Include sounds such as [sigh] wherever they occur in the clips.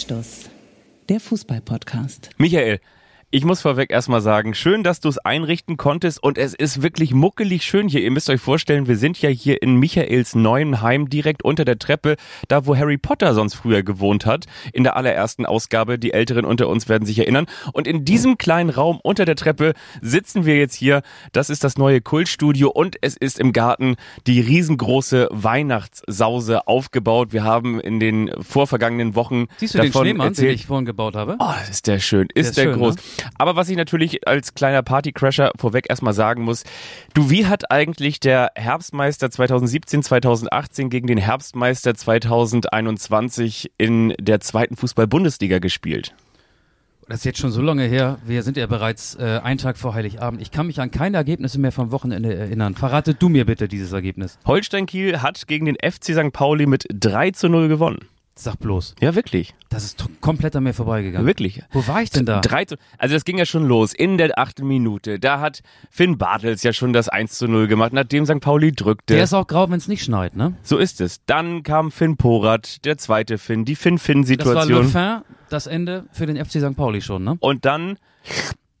Anstoß, der Fußball-Podcast. Michael, ich muss vorweg erstmal sagen, schön, dass du es einrichten konntest und es ist wirklich muckelig schön hier. Ihr müsst euch vorstellen, wir sind ja hier in Michaels neuen Heim direkt unter der Treppe, da wo Harry Potter sonst früher gewohnt hat, in der allerersten Ausgabe. Die Älteren unter uns werden sich erinnern. Und in diesem kleinen Raum unter der Treppe sitzen wir jetzt hier. Das ist das neue Kultstudio und es ist im Garten die riesengroße Weihnachtssause aufgebaut. Wir haben in den vorvergangenen Wochen Siehst du davon den Schneemann, erzählt. den ich vorhin gebaut habe? Oh, ist der schön, ist ist der, schön, groß. ne? Aber was ich natürlich als kleiner Partycrasher vorweg erstmal sagen muss, du, wie hat eigentlich der Herbstmeister 2017, 2018 gegen den Herbstmeister 2021 in der zweiten Fußball-Bundesliga gespielt? Das ist jetzt schon so lange her. Wir sind ja bereits äh, einen Tag vor Heiligabend. Ich kann mich an keine Ergebnisse mehr vom Wochenende erinnern. Verrate du mir bitte dieses Ergebnis. Holstein Kiel hat gegen den FC St. Pauli mit 3 zu 0 gewonnen. Sag bloß. Ja, wirklich. Das ist komplett an mir vorbeigegangen. Wirklich. Wo war ich denn da? 3 zu, also das ging ja schon los in der achten Minute. Da hat Finn Bartels ja schon das 1 zu 0 gemacht, nachdem St. Pauli drückte. Der ist auch grau, wenn es nicht schneit, ne? So ist es. Dann kam Finn Porat, der zweite Finn, die Das war Le Finn-Finn-Situation. Fin, das Ende für den FC St. Pauli schon, ne? Und dann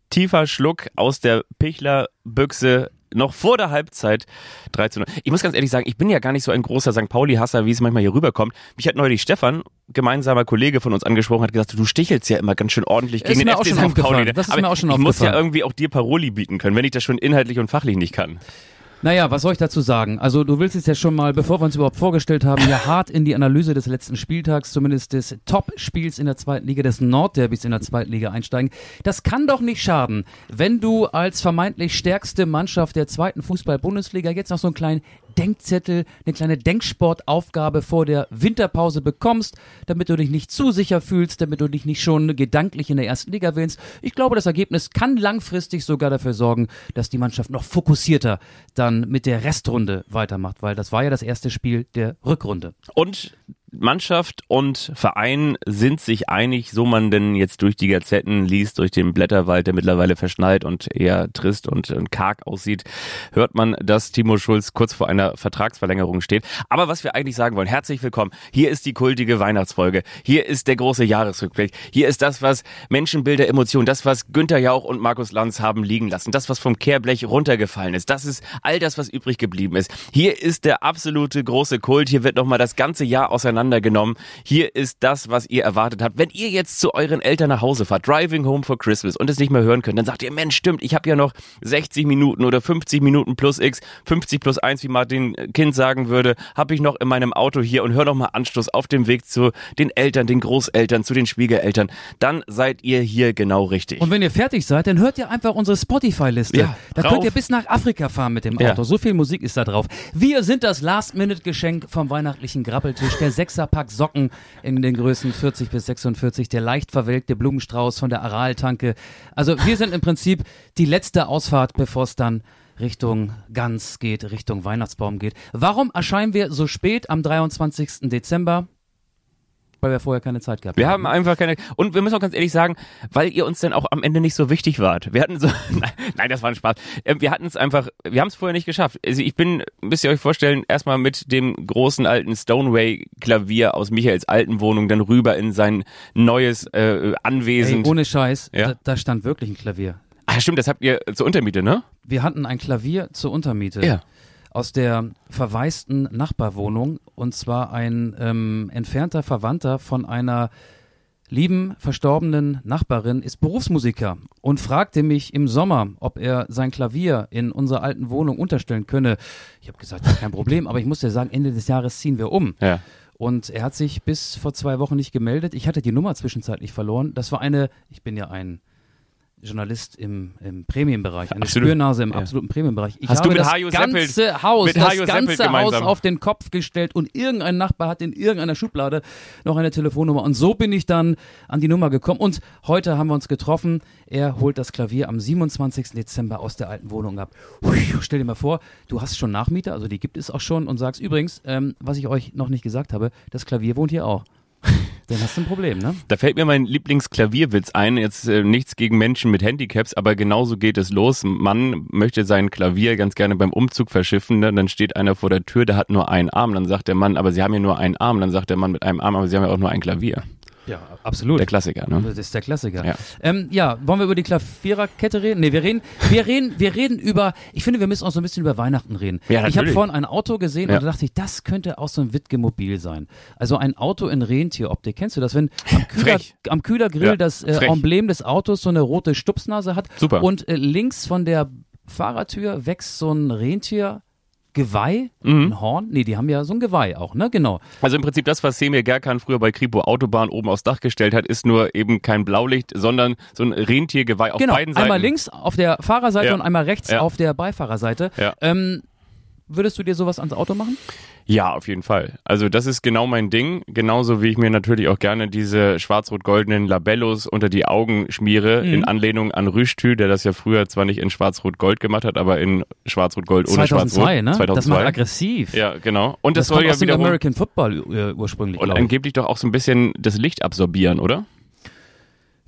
tiefer Schluck aus der Pichler-Büchse. Noch vor der Halbzeit 3 zu 0. Ich muss ganz ehrlich sagen, ich bin ja gar nicht so ein großer St. Pauli-Hasser, wie es manchmal hier rüberkommt. Mich hat neulich Stefan, gemeinsamer Kollege von uns angesprochen, hat gesagt, du stichelst ja immer ganz schön ordentlich Ist gegen mir den auch FC schon St. Pauli. Das ist Aber mir auch schon ich muss ja irgendwie auch dir Paroli bieten können, wenn ich das schon inhaltlich und fachlich nicht kann. Naja, was soll ich dazu sagen? Also du willst jetzt ja schon mal, bevor wir uns überhaupt vorgestellt haben, ja hart in die Analyse des letzten Spieltags, zumindest des Top-Spiels in der zweiten Liga, des Nordderbys in der zweiten Liga einsteigen. Das kann doch nicht schaden, wenn du als vermeintlich stärkste Mannschaft der zweiten Fußball-Bundesliga jetzt noch so einen kleinen Denkzettel, eine kleine Denksportaufgabe vor der Winterpause bekommst, damit du dich nicht zu sicher fühlst, damit du dich nicht schon gedanklich in der ersten Liga wählst. Ich glaube, das Ergebnis kann langfristig sogar dafür sorgen, dass die Mannschaft noch fokussierter dann mit der Restrunde weitermacht, weil das war ja das erste Spiel der Rückrunde. Und Mannschaft und Verein sind sich einig, so man denn jetzt durch die Gazetten liest, durch den Blätterwald, der mittlerweile verschneit und eher trist und, karg aussieht, hört man, dass Timo Schulz kurz vor einer Vertragsverlängerung steht. Aber was wir eigentlich sagen wollen, herzlich willkommen. Hier ist die kultige Weihnachtsfolge. Hier ist der große Jahresrückblick. Hier ist das, was Menschenbilder, Emotionen, das, was Günther Jauch und Markus Lanz haben liegen lassen, das, was vom Kehrblech runtergefallen ist. Das ist all das, was übrig geblieben ist. Hier ist der absolute große Kult. Hier wird nochmal das ganze Jahr auseinandergenommen. Hier ist das, was ihr erwartet habt. Wenn ihr jetzt zu euren Eltern nach Hause fahrt, driving home for Christmas und es nicht mehr hören könnt, dann sagt ihr, Mensch, stimmt, ich habe ja noch 60 Minuten oder 50 Minuten plus X, 50 plus 1, wie Martin Kind sagen würde, habe ich noch in meinem Auto hier und hör noch mal Anschluss auf dem Weg zu den Eltern, den Großeltern, zu den Schwiegereltern. Dann seid ihr hier genau richtig. Und wenn ihr fertig seid, dann hört ihr einfach unsere Spotify-Liste. Ja, da rauf. könnt ihr bis nach Afrika fahren mit dem Ja. Auto. So viel Musik ist da drauf. Wir sind das Last-Minute-Geschenk vom weihnachtlichen Grappeltisch. Der [laughs] Sechserpack Socken in den Größen 40 bis 46. Der leicht verwelkte Blumenstrauß von der Aral-Tanke. Also wir sind im Prinzip die letzte Ausfahrt, bevor es dann Richtung Gans geht, Richtung Weihnachtsbaum geht. Warum erscheinen wir so spät am 23. Dezember? Weil wir vorher keine Zeit gehabt Wir haben einfach keine. Und wir müssen auch ganz ehrlich sagen, weil ihr uns dann auch am Ende nicht so wichtig wart. Wir hatten so. [laughs] Nein, das war ein Spaß. Ähm, Wir hatten es einfach. Wir haben es vorher nicht geschafft. Also ich bin, müsst ihr euch vorstellen, erstmal mit dem großen alten Stoneway-Klavier aus Michaels alten Wohnung dann rüber in sein neues äh, Ey, Anwesen. ohne Scheiß, Ja. da, da stand wirklich ein Klavier. ah, stimmt, das habt ihr zur Untermiete, ne? Wir hatten ein Klavier zur Untermiete Ja. Aus der verwaisten Nachbarwohnung und zwar ein ähm, entfernter Verwandter von einer lieben verstorbenen Nachbarin ist Berufsmusiker und fragte mich im Sommer, ob er sein Klavier in unserer alten Wohnung unterstellen könne. Ich habe gesagt, ja, kein Problem, aber ich muss dir sagen, Ende des Jahres ziehen wir um. Ja. Und er hat sich bis vor zwei Wochen nicht gemeldet. Ich hatte die Nummer zwischenzeitlich verloren. Das war eine, ich bin ja ein Journalist im, im Premiumbereich, eine Absolut. Spürnase im Ja. absoluten Premiumbereich. Ich Hast du habe mit das Hajo Seppelt- ganze Haus, mit das Hajo Seppelt ganze Haus gemeinsam? auf den Kopf gestellt und irgendein Nachbar hat in irgendeiner Schublade noch eine Telefonnummer. Und so bin ich dann an die Nummer gekommen. Und heute haben wir uns getroffen. Er holt das Klavier am 27. Dezember aus der alten Wohnung ab. Hui, stell dir mal vor, du hast schon Nachmieter, also die gibt es auch schon und sagst übrigens, ähm, was ich euch noch nicht gesagt habe, das Klavier wohnt hier auch. Dann hast du ein Problem, ne? Da fällt mir mein Lieblingsklavierwitz ein. Jetzt äh, nichts gegen Menschen mit Handicaps, aber genauso geht es los. Ein Mann möchte sein Klavier ganz gerne beim Umzug verschiffen. Ne? Dann steht einer vor der Tür, der hat nur einen Arm. Dann sagt der Mann, aber Sie haben ja nur einen Arm. Dann sagt der Mann mit einem Arm, aber Sie haben ja auch nur ein Klavier. Ja, absolut. Der Klassiker, ne? Das ist der Klassiker. Ja. Ähm, ja, wollen wir über die Klaviererkette reden? Nee, wir reden, wir reden, wir reden über, ich finde, wir müssen auch so ein bisschen über Weihnachten reden. Ja, ich habe natürlich. vorhin ein Auto gesehen Ja. und da dachte ich, das könnte auch so ein Wittgemobil sein. Also ein Auto in Rentieroptik. Kennst du das? Wenn am, [laughs] Kühler, am Kühlergrill Ja, das äh. Emblem des Autos so eine rote Stupsnase hat Super. und äh, links von der Fahrertür wächst so ein Rentier. Geweih? Mhm. Ein Horn? Nee, die haben ja so ein Geweih auch, ne? Genau. Also im Prinzip das, was Semir Gerkan früher bei Kripo Autobahn oben aufs Dach gestellt hat, ist nur eben kein Blaulicht, sondern so ein Rentiergeweih auf genau, beiden Seiten. einmal links auf der Fahrerseite Ja. und einmal rechts Ja. auf der Beifahrerseite. Ja. Ähm, würdest du dir sowas ans Auto machen? Ja, auf jeden Fall. Also das ist genau mein Ding. Genauso wie ich mir natürlich auch gerne diese schwarz-rot-goldenen Labellos unter die Augen schmiere, Mhm. in Anlehnung an Rüstü, der das ja früher zwar nicht in schwarz-rot-gold gemacht hat, aber in schwarz-rot-gold ohne 2002, schwarz-rot. ne? 2002. Das macht aggressiv. Ja, genau. Und das, das, soll ja wiederum American Football äh, ursprünglich, und angeblich doch auch so ein bisschen das Licht absorbieren, oder?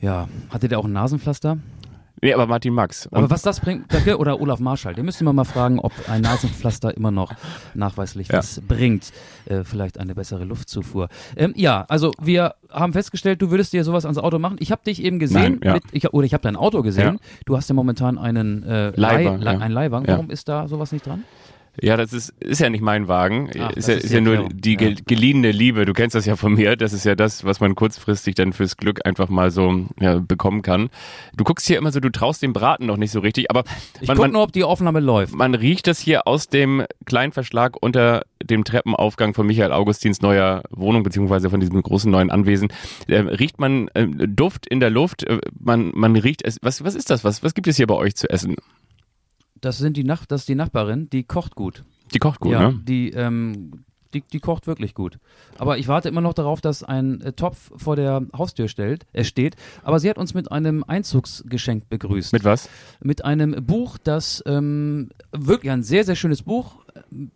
Ja, hatte der auch ein Nasenpflaster? Nee, aber Martin Max. Und Aber was das bringt, oder Olaf Marschall, den müssten wir mal fragen, ob ein Nasenpflaster immer noch nachweislich Ja. was bringt. Äh, vielleicht eine bessere Luftzufuhr. Ähm, ja, also wir haben festgestellt, du würdest dir sowas ans Auto machen. Ich habe dich eben gesehen, Nein, ja. mit, ich, oder ich habe dein Auto gesehen. Ja. Du hast ja momentan einen äh, Leihwagen, Leih, ja. Leihwagen. Warum ist da sowas nicht dran? Ja, das ist, ist ja nicht mein Wagen. Ach, ist ja, ist ist ja nur Erklärung. die Ja. gel- geliehene Liebe. Du kennst das ja von mir. Das ist ja das, was man kurzfristig dann fürs Glück einfach mal so ja, bekommen kann. Du guckst hier immer so, du traust dem Braten noch nicht so richtig, aber Ich man, guck man, nur, ob die Aufnahme läuft. man riecht das hier aus dem kleinen Verschlag unter dem Treppenaufgang von Michael Augustins neuer Wohnung, beziehungsweise von diesem großen neuen Anwesen. Äh, riecht man äh, Duft in der Luft, äh, man, man riecht es. Was, was ist das? Was, was gibt es hier bei euch zu essen? Das sind die Nach das ist die Nachbarin, die kocht gut. Die kocht gut, ja, ne? die, ähm, die, die kocht wirklich gut. Aber ich warte immer noch darauf, dass ein äh, Topf vor der Haustür stellt, äh, steht. Aber sie hat uns mit einem Einzugsgeschenk begrüßt. Mit was? mit einem Buch, das ähm, wirklich ein sehr, sehr schönes Buch,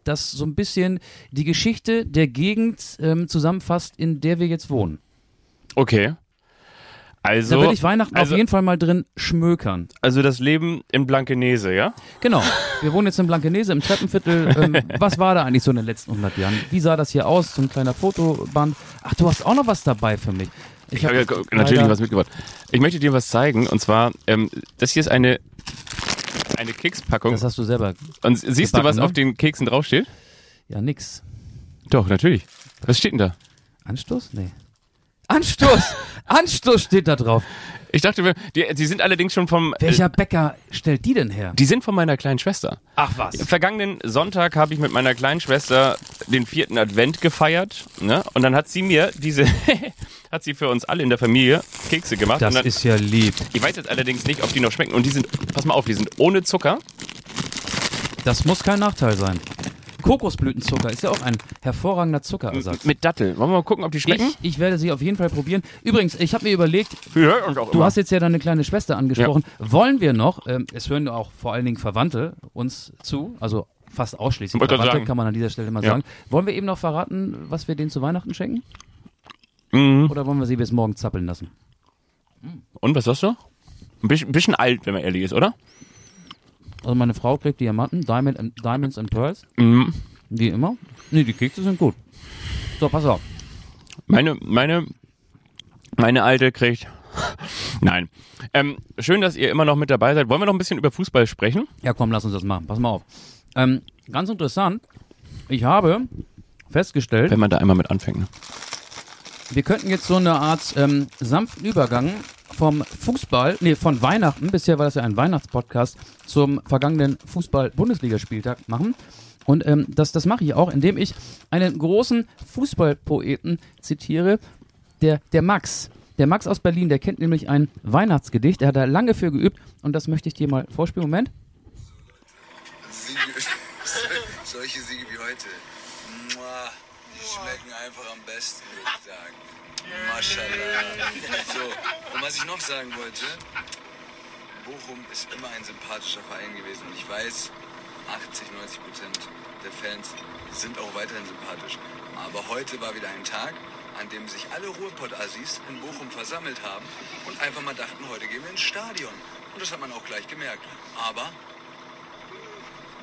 das so ein bisschen die Geschichte der Gegend ähm, zusammenfasst, in der wir jetzt wohnen. Okay. Also, da will ich Weihnachten also- auf jeden Fall mal drin schmökern. also das Leben in Blankenese, ja? Genau. Wir wohnen jetzt in Blankenese im Treppenviertel. Ähm, [laughs] was war da eigentlich so in den letzten 100 Jahren? Wie sah das hier aus? So ein kleiner Fotoband. Ach, du hast auch noch was dabei für mich. Ich habe hab ja natürlich was mitgebracht. Ich möchte dir was zeigen und zwar, ähm, das hier ist eine, eine Kekspackung. Das hast du selber. Und siehst du, gebacken, was ne? auf den Keksen draufsteht? Ja, nix. Doch, natürlich. Was steht denn da? Anstoß? Nee. Anstoß! Anstoß steht da drauf. Ich dachte, wir- die, die sind allerdings schon vom. Welcher Äh, Bäcker stellt die denn her? die sind von meiner kleinen Schwester. Ach was. Vergangenen Sonntag habe ich mit meiner kleinen Schwester den vierten Advent gefeiert. Ne? Und dann hat sie mir diese, [laughs] hat sie für uns alle in der Familie Kekse gemacht. Das dann, ist ja lieb. ich weiß jetzt allerdings nicht, ob die noch schmecken. Und die sind, pass mal auf, die sind ohne Zucker. Das muss kein Nachteil sein. Kokosblütenzucker ist ja auch ein hervorragender Zuckerersatz. Mit Datteln. Wollen wir mal gucken, ob die schmecken? Ich, ich werde sie auf jeden Fall probieren. Übrigens, ich habe mir überlegt, Ja, du immer. hast jetzt ja deine kleine Schwester angesprochen. Wollen wir noch, ähm, es hören ja auch vor allen Dingen Verwandte uns zu, also fast ausschließlich Wollte Verwandte, sagen. kann man an dieser Stelle mal Ja. sagen. Wollen wir eben noch verraten, was wir denen zu Weihnachten schenken? Mhm. Oder wollen wir sie bis morgen zappeln lassen? Und was sagst du? Ein bisschen, bisschen alt, wenn man ehrlich ist, oder? Also meine Frau kriegt Diamanten, Diamond and, Diamonds and Pearls, Mhm. wie immer. Nee, die Kekse sind gut. So, pass auf. Meine, meine, meine alte kriegt. [laughs] Nein. Ähm, schön, dass ihr immer noch mit dabei seid. Wollen wir noch ein bisschen über Fußball sprechen? Ja, komm, lass uns das machen. Pass mal auf. Ähm, ganz interessant. Ich habe festgestellt, Wenn man da einmal mit anfängt. Ne? Wir könnten jetzt so eine Art ähm, sanften Übergang vom Fußball, nee, von Weihnachten, bisher war das ja ein Weihnachtspodcast, zum vergangenen Fußball-Bundesligaspieltag machen. Und ähm, das, das mache ich auch, indem ich einen großen Fußballpoeten zitiere, der, der Max. Der Max aus Berlin, der kennt nämlich ein Weihnachtsgedicht, er hat da lange für geübt und das möchte ich dir mal vorspielen. Moment. Siege, [laughs] solche Siege wie heute, schmecken einfach am besten, würde ich sagen. Maschallah. So, und was ich noch sagen wollte, Bochum ist immer ein sympathischer Verein gewesen. Und ich weiß, 80, 90 Prozent der Fans sind auch weiterhin sympathisch. Aber heute war wieder ein Tag, an dem sich alle Ruhrpott-Assis in Bochum versammelt haben und einfach mal dachten, heute gehen wir ins Stadion. Und das hat man auch gleich gemerkt. Aber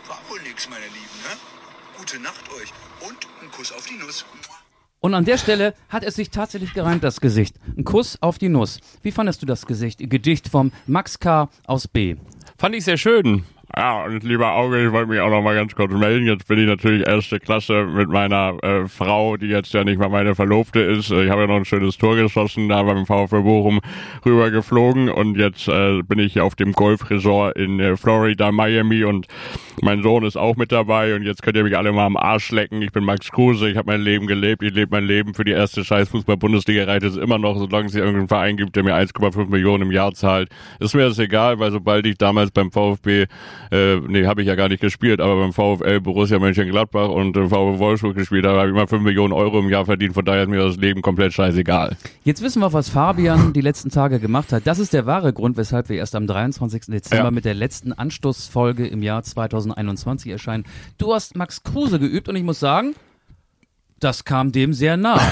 war wohl nix, meine Lieben, ne? Gute Nacht euch und ein Kuss auf die Nuss. Und an der Stelle hat es sich tatsächlich gereimt, das Gesicht. Ein Kuss auf die Nuss. Wie fandest du das Gesicht? Gedicht vom Max K. aus B. Fand ich sehr schön. Ja, und lieber Auge, ich wollte mich auch noch mal ganz kurz melden. Jetzt bin ich natürlich erste Klasse mit meiner äh, Frau, die jetzt ja nicht mal meine Verlobte ist. Ich habe ja noch ein schönes Tor geschossen, da beim VfB Bochum rüber geflogen und jetzt äh, bin ich auf dem Golfresort in äh, Florida, Miami und mein Sohn ist auch mit dabei und jetzt könnt ihr mich alle mal am Arsch lecken. Ich bin Max Kruse, ich habe mein Leben gelebt, ich lebe mein Leben für die erste scheiß Fußball-Bundesliga reicht es immer noch, solange es hier irgendeinen Verein gibt, der mir 1,5 Millionen im Jahr zahlt. Ist mir das egal, weil sobald ich damals beim VfB äh, nee, habe ich ja gar nicht gespielt, aber beim VfL Borussia Mönchengladbach und äh, VfL Wolfsburg gespielt, da habe ich immer 5 Millionen Euro im Jahr verdient, von daher ist mir das Leben komplett scheißegal. Jetzt wissen wir, was Fabian die letzten Tage gemacht hat. Das ist der wahre Grund, weshalb wir erst am 23. Dezember Ja. mit der letzten Anstoßfolge im Jahr 2021 erscheinen. Du hast Max Kruse geübt und ich muss sagen, das kam dem sehr nah. [laughs]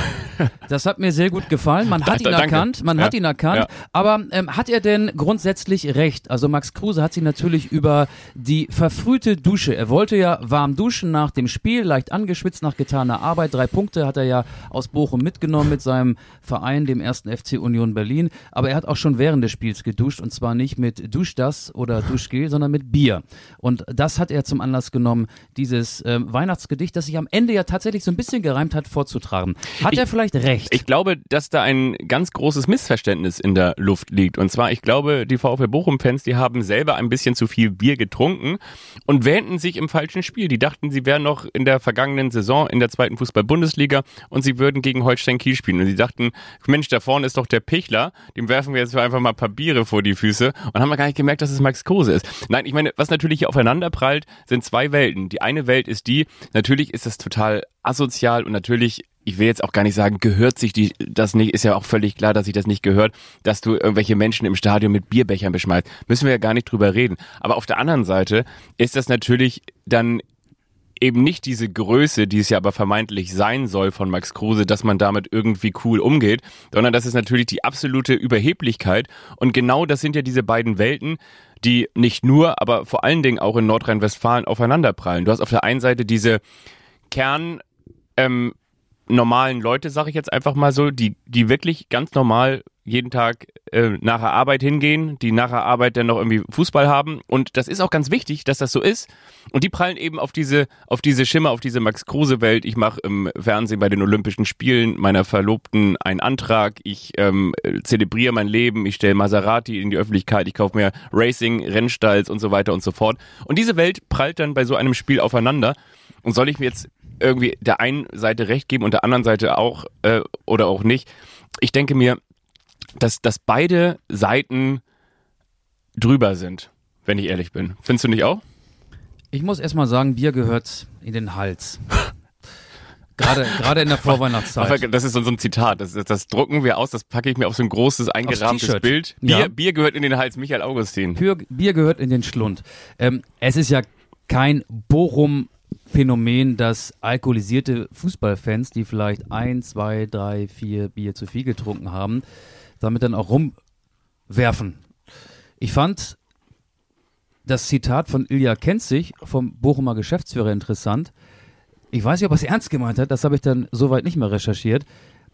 Das hat mir sehr gut gefallen. Man hat ihn Danke. erkannt, man Ja. hat ihn erkannt. Ja. Aber ähm, hat er denn grundsätzlich recht? Also Max Kruse hat sich natürlich über die verfrühte Dusche. Er wollte ja warm duschen nach dem Spiel, leicht angeschwitzt nach getaner Arbeit. Drei Punkte hat er ja aus Bochum mitgenommen mit seinem Verein, dem ersten FC Union Berlin. Aber er hat auch schon während des Spiels geduscht und zwar nicht mit Duschdas oder Duschgel, sondern mit Bier. Und das hat er zum Anlass genommen, dieses ähm, Weihnachtsgedicht, das sich am Ende ja tatsächlich so ein bisschen gereimt hat, vorzutragen. Hat Ich- er vielleicht recht? Ich glaube, dass da ein ganz großes Missverständnis in der Luft liegt. Und zwar, ich glaube, die VfL Bochum-Fans, die haben selber ein bisschen zu viel Bier getrunken und wähnten sich im falschen Spiel. Die dachten, sie wären noch in der vergangenen Saison in der zweiten Fußball-Bundesliga und sie würden gegen Holstein Kiel spielen. Und sie dachten, Mensch, da vorne ist doch der Pichler, dem werfen wir jetzt einfach mal ein paar Biere vor die Füße und haben gar nicht gemerkt, dass es Max Kruse ist. Nein, ich meine, was natürlich hier aufeinander prallt, sind zwei Welten. Die eine Welt ist die, natürlich ist das total asozial und natürlich ich will jetzt auch gar nicht sagen, gehört sich die, das nicht, ist ja auch völlig klar, dass sich das nicht gehört, dass du irgendwelche Menschen im Stadion mit Bierbechern beschmeißt. Müssen wir ja gar nicht drüber reden. Aber auf der anderen Seite ist das natürlich dann eben nicht diese Größe, die es ja aber vermeintlich sein soll von Max Kruse, dass man damit irgendwie cool umgeht, sondern das ist natürlich die absolute Überheblichkeit. Und genau das sind ja diese beiden Welten, die nicht nur, aber vor allen Dingen auch in Nordrhein-Westfalen aufeinanderprallen. Du hast auf der einen Seite diese Kern, ähm, normalen Leute, sage ich jetzt einfach mal so, die, die wirklich ganz normal jeden Tag äh, nach der Arbeit hingehen, die nach der Arbeit dann noch irgendwie Fußball haben. Und das ist auch ganz wichtig, dass das so ist. Und die prallen eben auf diese, auf diese Schimmer, auf diese Max Kruse-Welt. Ich mache im Fernsehen bei den Olympischen Spielen meiner Verlobten einen Antrag. Ich ähm, äh, zelebriere mein Leben. Ich stelle Maserati in die Öffentlichkeit. Ich kaufe mir Racing, Rennstalls und so weiter und so fort. Und diese Welt prallt dann bei so einem Spiel aufeinander. Und soll ich mir jetzt irgendwie der einen Seite recht geben und der anderen Seite auch äh, oder auch nicht? Ich denke mir, dass, dass beide Seiten drüber sind, wenn ich ehrlich bin. Findest du nicht auch? Ich muss erstmal sagen, Bier gehört in den Hals. Gerade, gerade in der [laughs] Vorweihnachtszeit. Das ist so ein Zitat. Das, das, das drucken wir aus, das packe ich mir auf so ein großes eingerahmtes. Bild. Bier, Ja. Bier gehört in den Hals, Michael Augustin. Bier, Bier gehört in den Schlund. Ähm, es ist ja kein Bochum-Phänomen, dass alkoholisierte Fußballfans, die vielleicht ein, zwei, drei, vier Bier zu viel getrunken haben, damit dann auch rumwerfen. Ich fand das Zitat von Ilja Kenzig vom Bochumer Geschäftsführer interessant. Ich weiß nicht, ob er es ernst gemeint hat, das habe ich dann soweit nicht mehr recherchiert.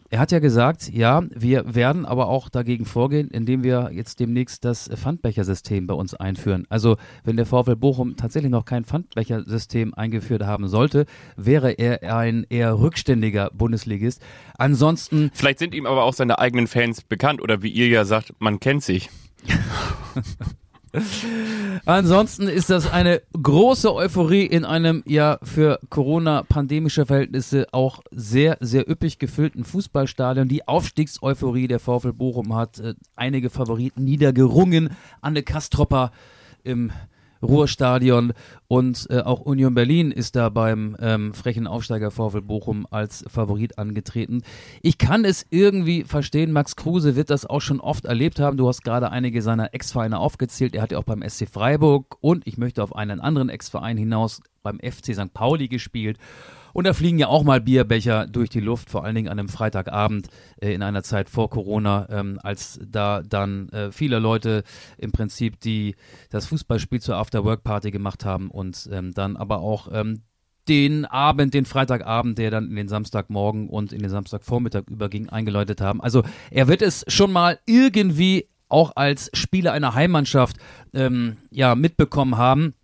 Er hat ja gesagt, ja, wir werden aber auch dagegen vorgehen, indem wir jetzt demnächst das Pfandbechersystem bei uns einführen. Also wenn der VfL Bochum tatsächlich noch kein Pfandbechersystem eingeführt haben sollte, wäre er ein eher rückständiger Bundesligist. Ansonsten Vielleicht sind ihm aber auch seine eigenen Fans bekannt oder wie ihr ja sagt, man kennt sich. [laughs] Ansonsten ist das eine große Euphorie in einem ja für Corona-pandemische Verhältnisse auch sehr, sehr üppig gefüllten Fußballstadion. Die Aufstiegseuphorie der VfL Bochum hat äh, einige Favoriten niedergerungen. Anne Kastropper im Ruhrstadion und äh, auch Union Berlin ist da beim ähm, frechen Aufsteiger VfL Bochum als Favorit angetreten. Ich kann es irgendwie verstehen, Max Kruse wird das auch schon oft erlebt haben. Du hast gerade einige seiner Ex-Vereine aufgezählt. Er hat ja auch beim SC Freiburg und ich möchte auf einen anderen Ex-Verein hinaus beim FC St. Pauli gespielt. Und da fliegen ja auch mal Bierbecher durch die Luft, vor allen Dingen an einem Freitagabend äh, in einer Zeit vor Corona, ähm, als da dann äh, viele Leute im Prinzip die das Fußballspiel zur After-Work-Party gemacht haben und ähm, dann aber auch ähm, den Abend, den Freitagabend, der dann in den Samstagmorgen und in den Samstagvormittag überging, eingeläutet haben. Also er wird es schon mal irgendwie auch als Spieler einer Heimmannschaft ähm, ja mitbekommen haben.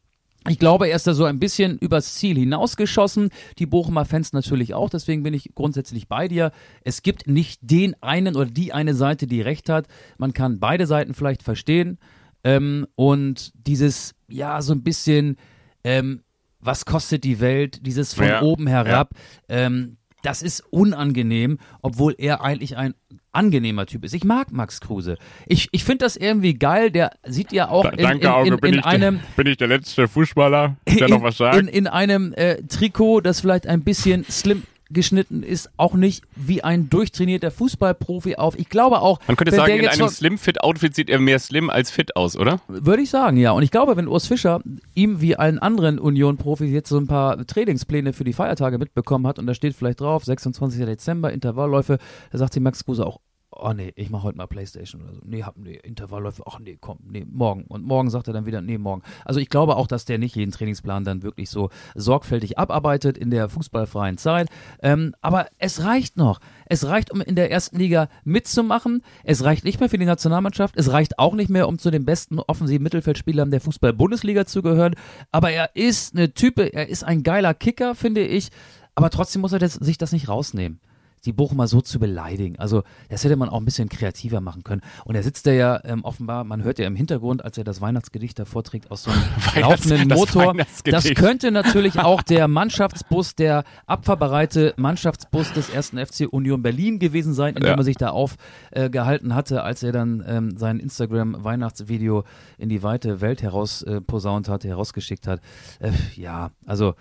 Ich glaube, er ist da so ein bisschen übers Ziel hinausgeschossen. Die Bochumer Fans natürlich auch. Deswegen bin ich grundsätzlich bei dir. Es gibt nicht den einen oder die eine Seite, die recht hat. Man kann beide Seiten vielleicht verstehen. Ähm, und dieses, ja, so ein bisschen, ähm, was kostet die Welt? Dieses von Ja, oben herab. Ähm, das ist unangenehm, obwohl er eigentlich ein angenehmer Typ ist. Ich mag Max Kruse. Ich, ich finde das irgendwie geil. Der sieht ja auch in, danke, in, Auge. in, bin, in ich einem der, bin ich der letzte Fußballer, der noch was sagt? in, in einem äh, Trikot, das vielleicht ein bisschen slim geschnitten ist, auch nicht wie ein durchtrainierter Fußballprofi auf. Ich glaube auch, Man könnte sagen, in einem Slim-Fit-Outfit sieht er mehr slim als fit aus, oder? würde ich sagen, ja. Und ich glaube, wenn Urs Fischer ihm wie allen anderen Union-Profis jetzt so ein paar Trainingspläne für die Feiertage mitbekommen hat und da steht vielleicht drauf, 26. Dezember, Intervallläufe, da sagt sich Max Kruse auch, oh nee, ich mache heute mal Playstation oder so. Nee, hab, nee, Intervallläufe, ach nee, komm, nee, morgen. Und morgen sagt er dann wieder, nee, morgen. Also ich glaube auch, dass der nicht jeden Trainingsplan dann wirklich so sorgfältig abarbeitet in der fußballfreien Zeit. Ähm, aber es reicht noch. Es reicht, um in der ersten Liga mitzumachen. Es reicht nicht mehr für die Nationalmannschaft. Es reicht auch nicht mehr, um zu den besten offensiven Mittelfeldspielern der Fußball-Bundesliga zu gehören. Aber er ist eine Type, er ist ein geiler Kicker, finde ich. Aber trotzdem muss er das, sich das nicht rausnehmen die Bochumer so zu beleidigen. Also das hätte man auch ein bisschen kreativer machen können. Und er sitzt da ja ähm, offenbar, man hört ja im Hintergrund, als er das Weihnachtsgedicht da vorträgt, aus so einem [laughs] Weihnachts- laufenden das Motor. Das könnte natürlich auch der Mannschaftsbus, der abfahrbereite Mannschaftsbus des ersten FC Union Berlin gewesen sein, in dem Ja. er sich da aufgehalten hatte, als er dann ähm, sein Instagram-Weihnachtsvideo in die weite Welt heraus äh, posaunt hat, herausgeschickt hat. Äh, ja, also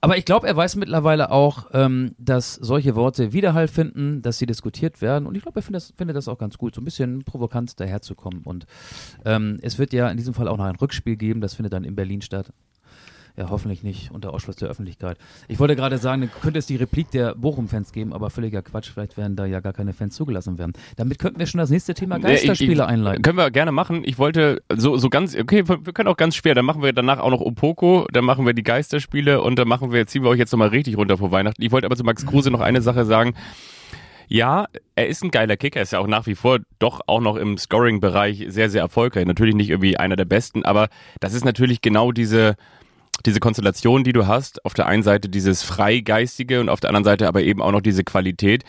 aber ich glaube, er weiß mittlerweile auch, ähm, dass solche Worte Widerhall finden, dass sie diskutiert werden. Und ich glaube, er findet das, findet das auch ganz gut, so ein bisschen provokant daherzukommen. Und ähm, es wird ja in diesem Fall auch noch ein Rückspiel geben, das findet dann in Berlin statt. Ja, hoffentlich nicht unter Ausschluss der Öffentlichkeit. Ich wollte gerade sagen, dann könnte es die Replik der Bochum-Fans geben, aber völliger Quatsch. Vielleicht werden da ja gar keine Fans zugelassen werden. Damit könnten wir schon das nächste Thema Geisterspiele ich- ich- einleiten. Können wir gerne machen. Ich wollte so, so ganz, okay, wir können auch ganz schwer. Dann machen wir danach auch noch Opoko, dann machen wir die Geisterspiele und dann machen wir, ziehen wir euch jetzt nochmal richtig runter vor Weihnachten. Ich wollte aber zu Max Kruse noch eine Sache sagen. Ja, er ist ein geiler Kicker, er ist ja auch nach wie vor doch auch noch im Scoring-Bereich sehr, sehr erfolgreich. Natürlich nicht irgendwie einer der besten, aber das ist natürlich genau diese, diese Konstellation, die du hast. Auf der einen Seite dieses Freigeistige und auf der anderen Seite aber eben auch noch diese Qualität.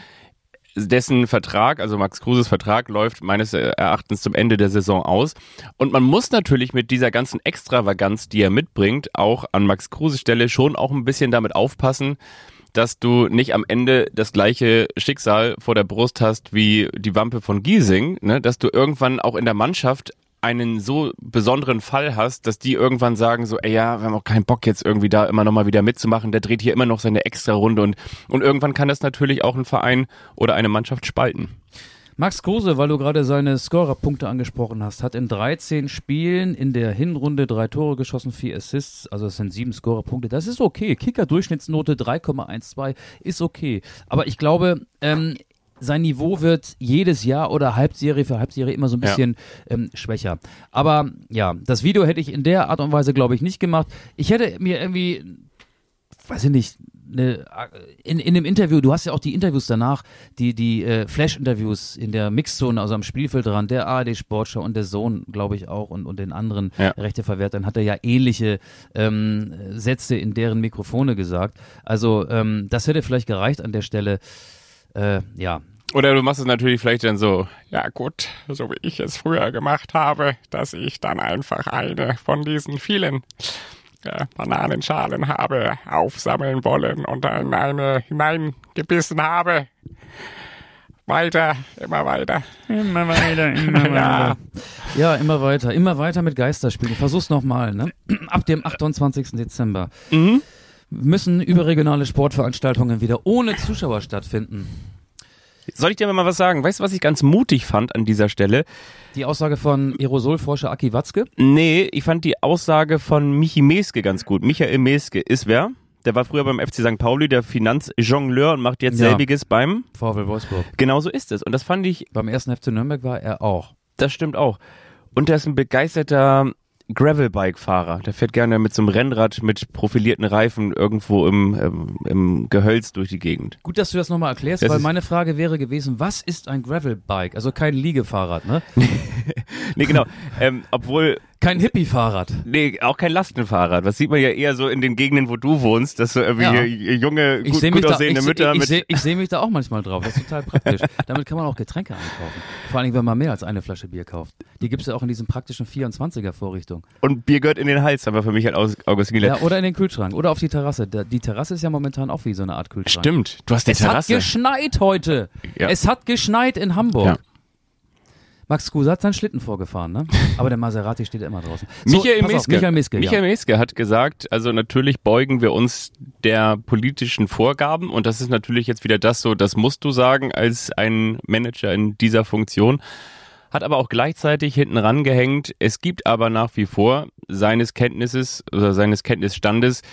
Dessen Vertrag, also Max Kruses Vertrag, läuft meines Erachtens zum Ende der Saison aus. Und man muss natürlich mit dieser ganzen Extravaganz, die er mitbringt, auch an Max Kruses Stelle schon auch ein bisschen damit aufpassen, dass du nicht am Ende das gleiche Schicksal vor der Brust hast wie die Wampe von Giesing, ne? dass du irgendwann auch in der Mannschaft einen so besonderen Fall hast, dass die irgendwann sagen so, ey ja, wir haben auch keinen Bock jetzt irgendwie da immer nochmal wieder mitzumachen, der dreht hier immer noch seine Extra-Runde und, und irgendwann kann das natürlich auch ein Verein oder eine Mannschaft spalten. Max Kruse, weil du gerade seine Scorerpunkte angesprochen hast, hat in 13 Spielen in der Hinrunde drei Tore geschossen, vier Assists, also es sind sieben Scorerpunkte. Das ist okay. Kicker-Durchschnittsnote 3,12 ist okay. Aber ich glaube, ähm, sein Niveau wird jedes Jahr oder Halbserie für Halbserie immer so ein Ja. bisschen ähm, schwächer. Aber ja, das Video hätte ich in der Art und Weise, glaube ich, nicht gemacht. Ich hätte mir irgendwie weiß ich nicht, eine, in, in dem Interview, du hast ja auch die Interviews danach, die, die äh, Flash-Interviews in der Mixzone, also am Spielfeld dran, der ARD Sportschau und der Sohn, glaube ich auch, und, und den anderen Ja. Rechteverwertern hat er ja ähnliche ähm, Sätze in deren Mikrofone gesagt. Also ähm, das hätte vielleicht gereicht an der Stelle. Äh, ja, Oder du machst es natürlich vielleicht dann so, ja gut, so wie ich es früher gemacht habe, dass ich dann einfach eine von diesen vielen äh, Bananenschalen habe aufsammeln wollen und dann eine hineingebissen habe. Weiter, immer weiter. Immer weiter, immer [laughs] Ja. Ja, immer weiter, immer weiter mit Geisterspielen. Ich versuch's nochmal, ne? Ab dem 28. Dezember müssen überregionale Sportveranstaltungen wieder ohne Zuschauer stattfinden. Soll ich dir mal was sagen? Weißt du, was ich ganz mutig fand an dieser Stelle? Die Aussage von Aerosolforscher Aki Watzke. Nee, ich fand die Aussage von Michi Meske ganz gut. Michael Meske ist wer? Der war früher beim FC St. Pauli, der Finanzjongleur und macht jetzt Ja. selbiges beim. VfL Wolfsburg. Genau so ist es. Und das fand ich Beim ersten FC Nürnberg war er auch. Das stimmt auch. Und er ist ein begeisterter Gravelbike-Fahrer. Der fährt gerne mit so einem Rennrad mit profilierten Reifen irgendwo im, ähm, im Gehölz durch die Gegend. Gut, dass du das nochmal erklärst, Das weil meine Frage wäre gewesen, was ist ein Gravelbike? Also kein Liegefahrrad, ne? [laughs] Nee, genau. ähm, obwohl, Kein Hippie-Fahrrad. nee, auch kein Lastenfahrrad. Das sieht man ja eher so in den Gegenden, wo du wohnst, dass so irgendwie Ja. junge, Ich gut, sehe gut mich, da, aussehende ich, Mütter ich, ich mit ich seh mich da auch manchmal drauf. Das ist total praktisch. [laughs] Damit kann man auch Getränke einkaufen. Vor allem, wenn man mehr als eine Flasche Bier kauft. Die gibt's ja auch in diesen praktischen 24er-Vorrichtungen. und Bier gehört in den Hals, haben wir für mich halt aus Augustin gelernt. Ja, oder in den Kühlschrank. Oder auf die Terrasse. Die Terrasse ist ja momentan auch wie so eine Art Kühlschrank. Stimmt, du hast die Es Terrasse. hat geschneit heute. Ja. Es hat geschneit in Hamburg. Ja. Max Kruse hat seinen Schlitten vorgefahren, ne? [laughs] Aber der Maserati steht ja immer draußen. Michael pass auf, Meske. Michael Meske, Michael ja. Meske hat gesagt, also natürlich beugen wir uns der politischen Vorgaben und das ist natürlich jetzt wieder das so, das musst du sagen als ein Manager in dieser Funktion. Hat aber auch gleichzeitig hinten rangehängt, es gibt aber nach wie vor seines Kenntnisses oder seines Kenntnisstandes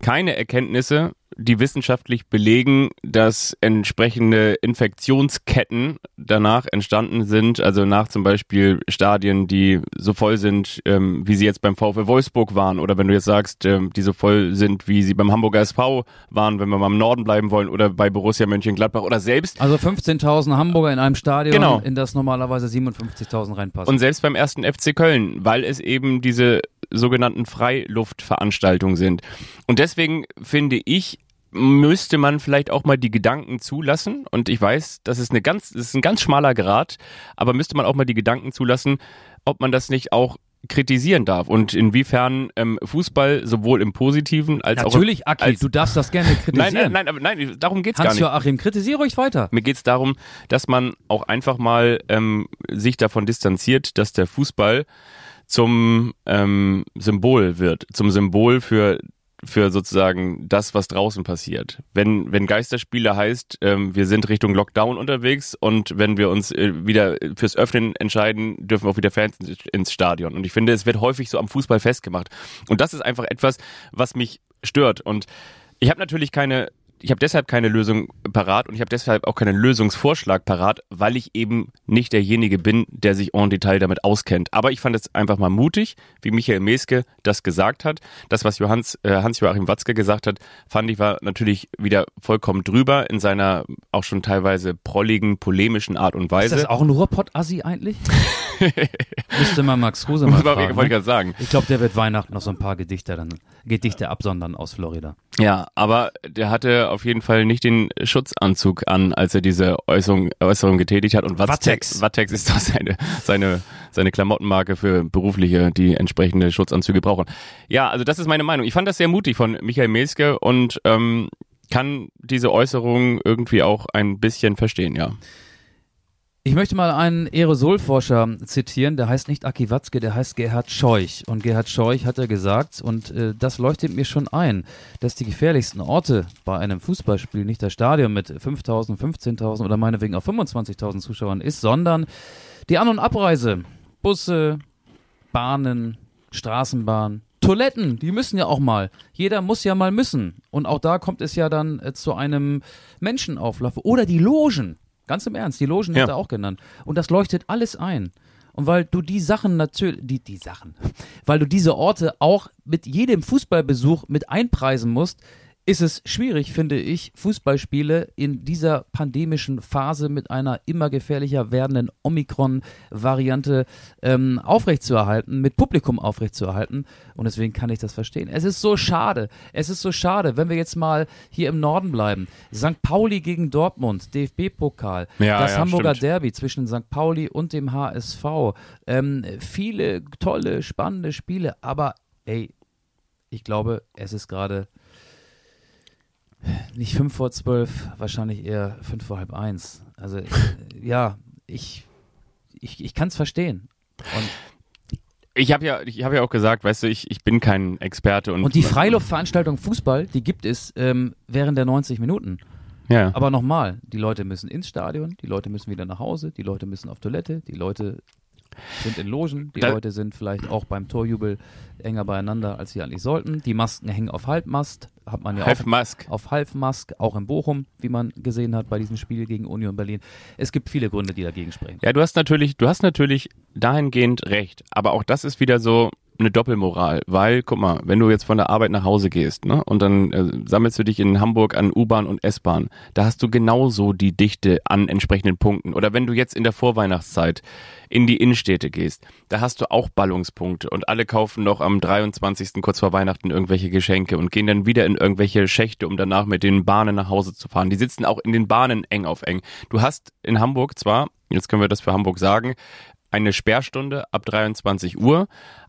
keine Erkenntnisse, die wissenschaftlich belegen, dass entsprechende Infektionsketten danach entstanden sind, also nach zum Beispiel Stadien, die so voll sind, ähm, wie sie jetzt beim VfL Wolfsburg waren, oder wenn du jetzt sagst, ähm, die so voll sind, wie sie beim Hamburger SV waren, wenn wir mal im Norden bleiben wollen, oder bei Borussia Mönchengladbach, oder selbst Also 15.000 Hamburger in einem Stadion, Genau. in das normalerweise 57.000 reinpassen. Und selbst beim ersten FC Köln, weil es eben diese sogenannten Freiluftveranstaltungen sind. Und deswegen finde ich, müsste man vielleicht auch mal die Gedanken zulassen. Und ich weiß, das ist eine ganz, das ist ein ganz schmaler Grad, aber müsste man auch mal die Gedanken zulassen, ob man das nicht auch kritisieren darf und inwiefern ähm, Fußball sowohl im Positiven als auch Natürlich, Aki, als- du darfst das gerne [laughs] nein, kritisieren. nein, nein, aber nein, darum geht's gar nicht. Hans-Joachim, kritisiere ruhig weiter. Mir geht's darum, dass man auch einfach mal ähm, sich davon distanziert, dass der Fußball zum ähm, Symbol wird, zum Symbol für für sozusagen das, was draußen passiert. Wenn, wenn Geisterspiele heißt, ähm, wir sind Richtung Lockdown unterwegs und wenn wir uns äh, wieder fürs Öffnen entscheiden, dürfen auch wieder Fans ins- ins Stadion. Und ich finde, es wird häufig so am Fußball festgemacht. Und das ist einfach etwas, was mich stört. Und ich habe natürlich keine, ich habe deshalb keine Lösung parat und ich habe deshalb auch keinen Lösungsvorschlag parat, weil ich eben nicht derjenige bin, der sich en Detail damit auskennt. Aber ich fand es einfach mal mutig, wie Michael Meske das gesagt hat. Das, was äh, Hans-Joachim Watzke gesagt hat, fand ich war natürlich wieder vollkommen drüber in seiner auch schon teilweise prolligen, polemischen Art und Ist Weise. das auch ein Ruhrpott-Assi eigentlich? [laughs] Müsste man Max Kruse mal fragen. ich ne? Ich glaube, der wird Weihnachten noch so ein paar Gedichte, dann, Gedichte absondern aus Florida. Ja, aber der hatte auf jeden Fall nicht den Schutzanzug an, als er diese Äußerung, Äußerung getätigt hat. Und Wattex. Wattex, ist doch seine, seine, seine Klamottenmarke für Berufliche, die entsprechende Schutzanzüge brauchen. Ja, also das ist meine Meinung. Ich fand das sehr mutig von Michael Meske und ähm, kann diese Äußerung irgendwie auch ein bisschen verstehen, ja. Ich möchte mal einen Aerosolforscher zitieren, der heißt nicht Aki Watzke, der heißt Gerhard Scheuch. Und Gerhard Scheuch hat er gesagt, und äh, das leuchtet mir schon ein, dass die gefährlichsten Orte bei einem Fußballspiel nicht das Stadion mit 5.000, 15.000 oder meinetwegen auch 25.000 Zuschauern ist, sondern die An- und Abreise. Busse, Bahnen, Straßenbahn, Toiletten, die müssen ja auch mal. Jeder muss ja mal müssen. Und auch da kommt es ja dann äh, zu einem Menschenauflauf. Oder die Logen. Ganz im Ernst, die Logen Ja. hat er auch genannt. Und das leuchtet alles ein. Und weil du die Sachen natürlich, die, die Sachen, [laughs] weil du diese Orte auch mit jedem Fußballbesuch mit einpreisen musst, ist es schwierig, finde ich, Fußballspiele in dieser pandemischen Phase mit einer immer gefährlicher werdenden Omikron-Variante ähm, aufrechtzuerhalten, mit Publikum aufrechtzuerhalten. Und deswegen kann ich das verstehen. Es ist so schade. Es ist so schade, wenn wir jetzt mal hier im Norden bleiben. St. Pauli gegen Dortmund, DFB-Pokal, Ja, das ja, Hamburger stimmt. Derby zwischen St. Pauli und dem HSV. Ähm, viele tolle, spannende Spiele, aber ey, ich glaube, es ist gerade nicht fünf vor zwölf, wahrscheinlich eher fünf vor halb eins. Also äh, ja, ich, ich, ich kann es verstehen. Und, Ich habe ja, ich habe ja auch gesagt, weißt du, ich, ich bin kein Experte und, und die Freiluftveranstaltung Fußball, die gibt es ähm, während der 90 Minuten. Ja. Aber nochmal, die Leute müssen ins Stadion, die Leute müssen wieder nach Hause, die Leute müssen auf Toilette, die Leute sind in Logen, die Da- Leute sind vielleicht auch beim Torjubel enger beieinander, als sie eigentlich sollten. Die Masken hängen auf Halbmast, hat man ja Half auch Musk. auf Halbmask, auch in Bochum, wie man gesehen hat bei diesem Spiel gegen Union Berlin. Es gibt viele Gründe, die dagegen sprechen. Ja, du hast natürlich, du hast natürlich dahingehend recht, aber auch das ist wieder so, eine Doppelmoral, weil, guck mal, wenn du jetzt von der Arbeit nach Hause gehst, ne, und dann äh, sammelst du dich in Hamburg an U-Bahn und S-Bahn, da hast du genauso die Dichte an entsprechenden Punkten. Oder wenn du jetzt in der Vorweihnachtszeit in die Innenstädte gehst, da hast du auch Ballungspunkte und alle kaufen noch am 23. kurz vor Weihnachten irgendwelche Geschenke und gehen dann wieder in irgendwelche Schächte, um danach mit den Bahnen nach Hause zu fahren. Die sitzen auch in den Bahnen eng auf eng. Du hast in Hamburg zwar, jetzt können wir das für Hamburg sagen, eine Sperrstunde ab 23 Uhr,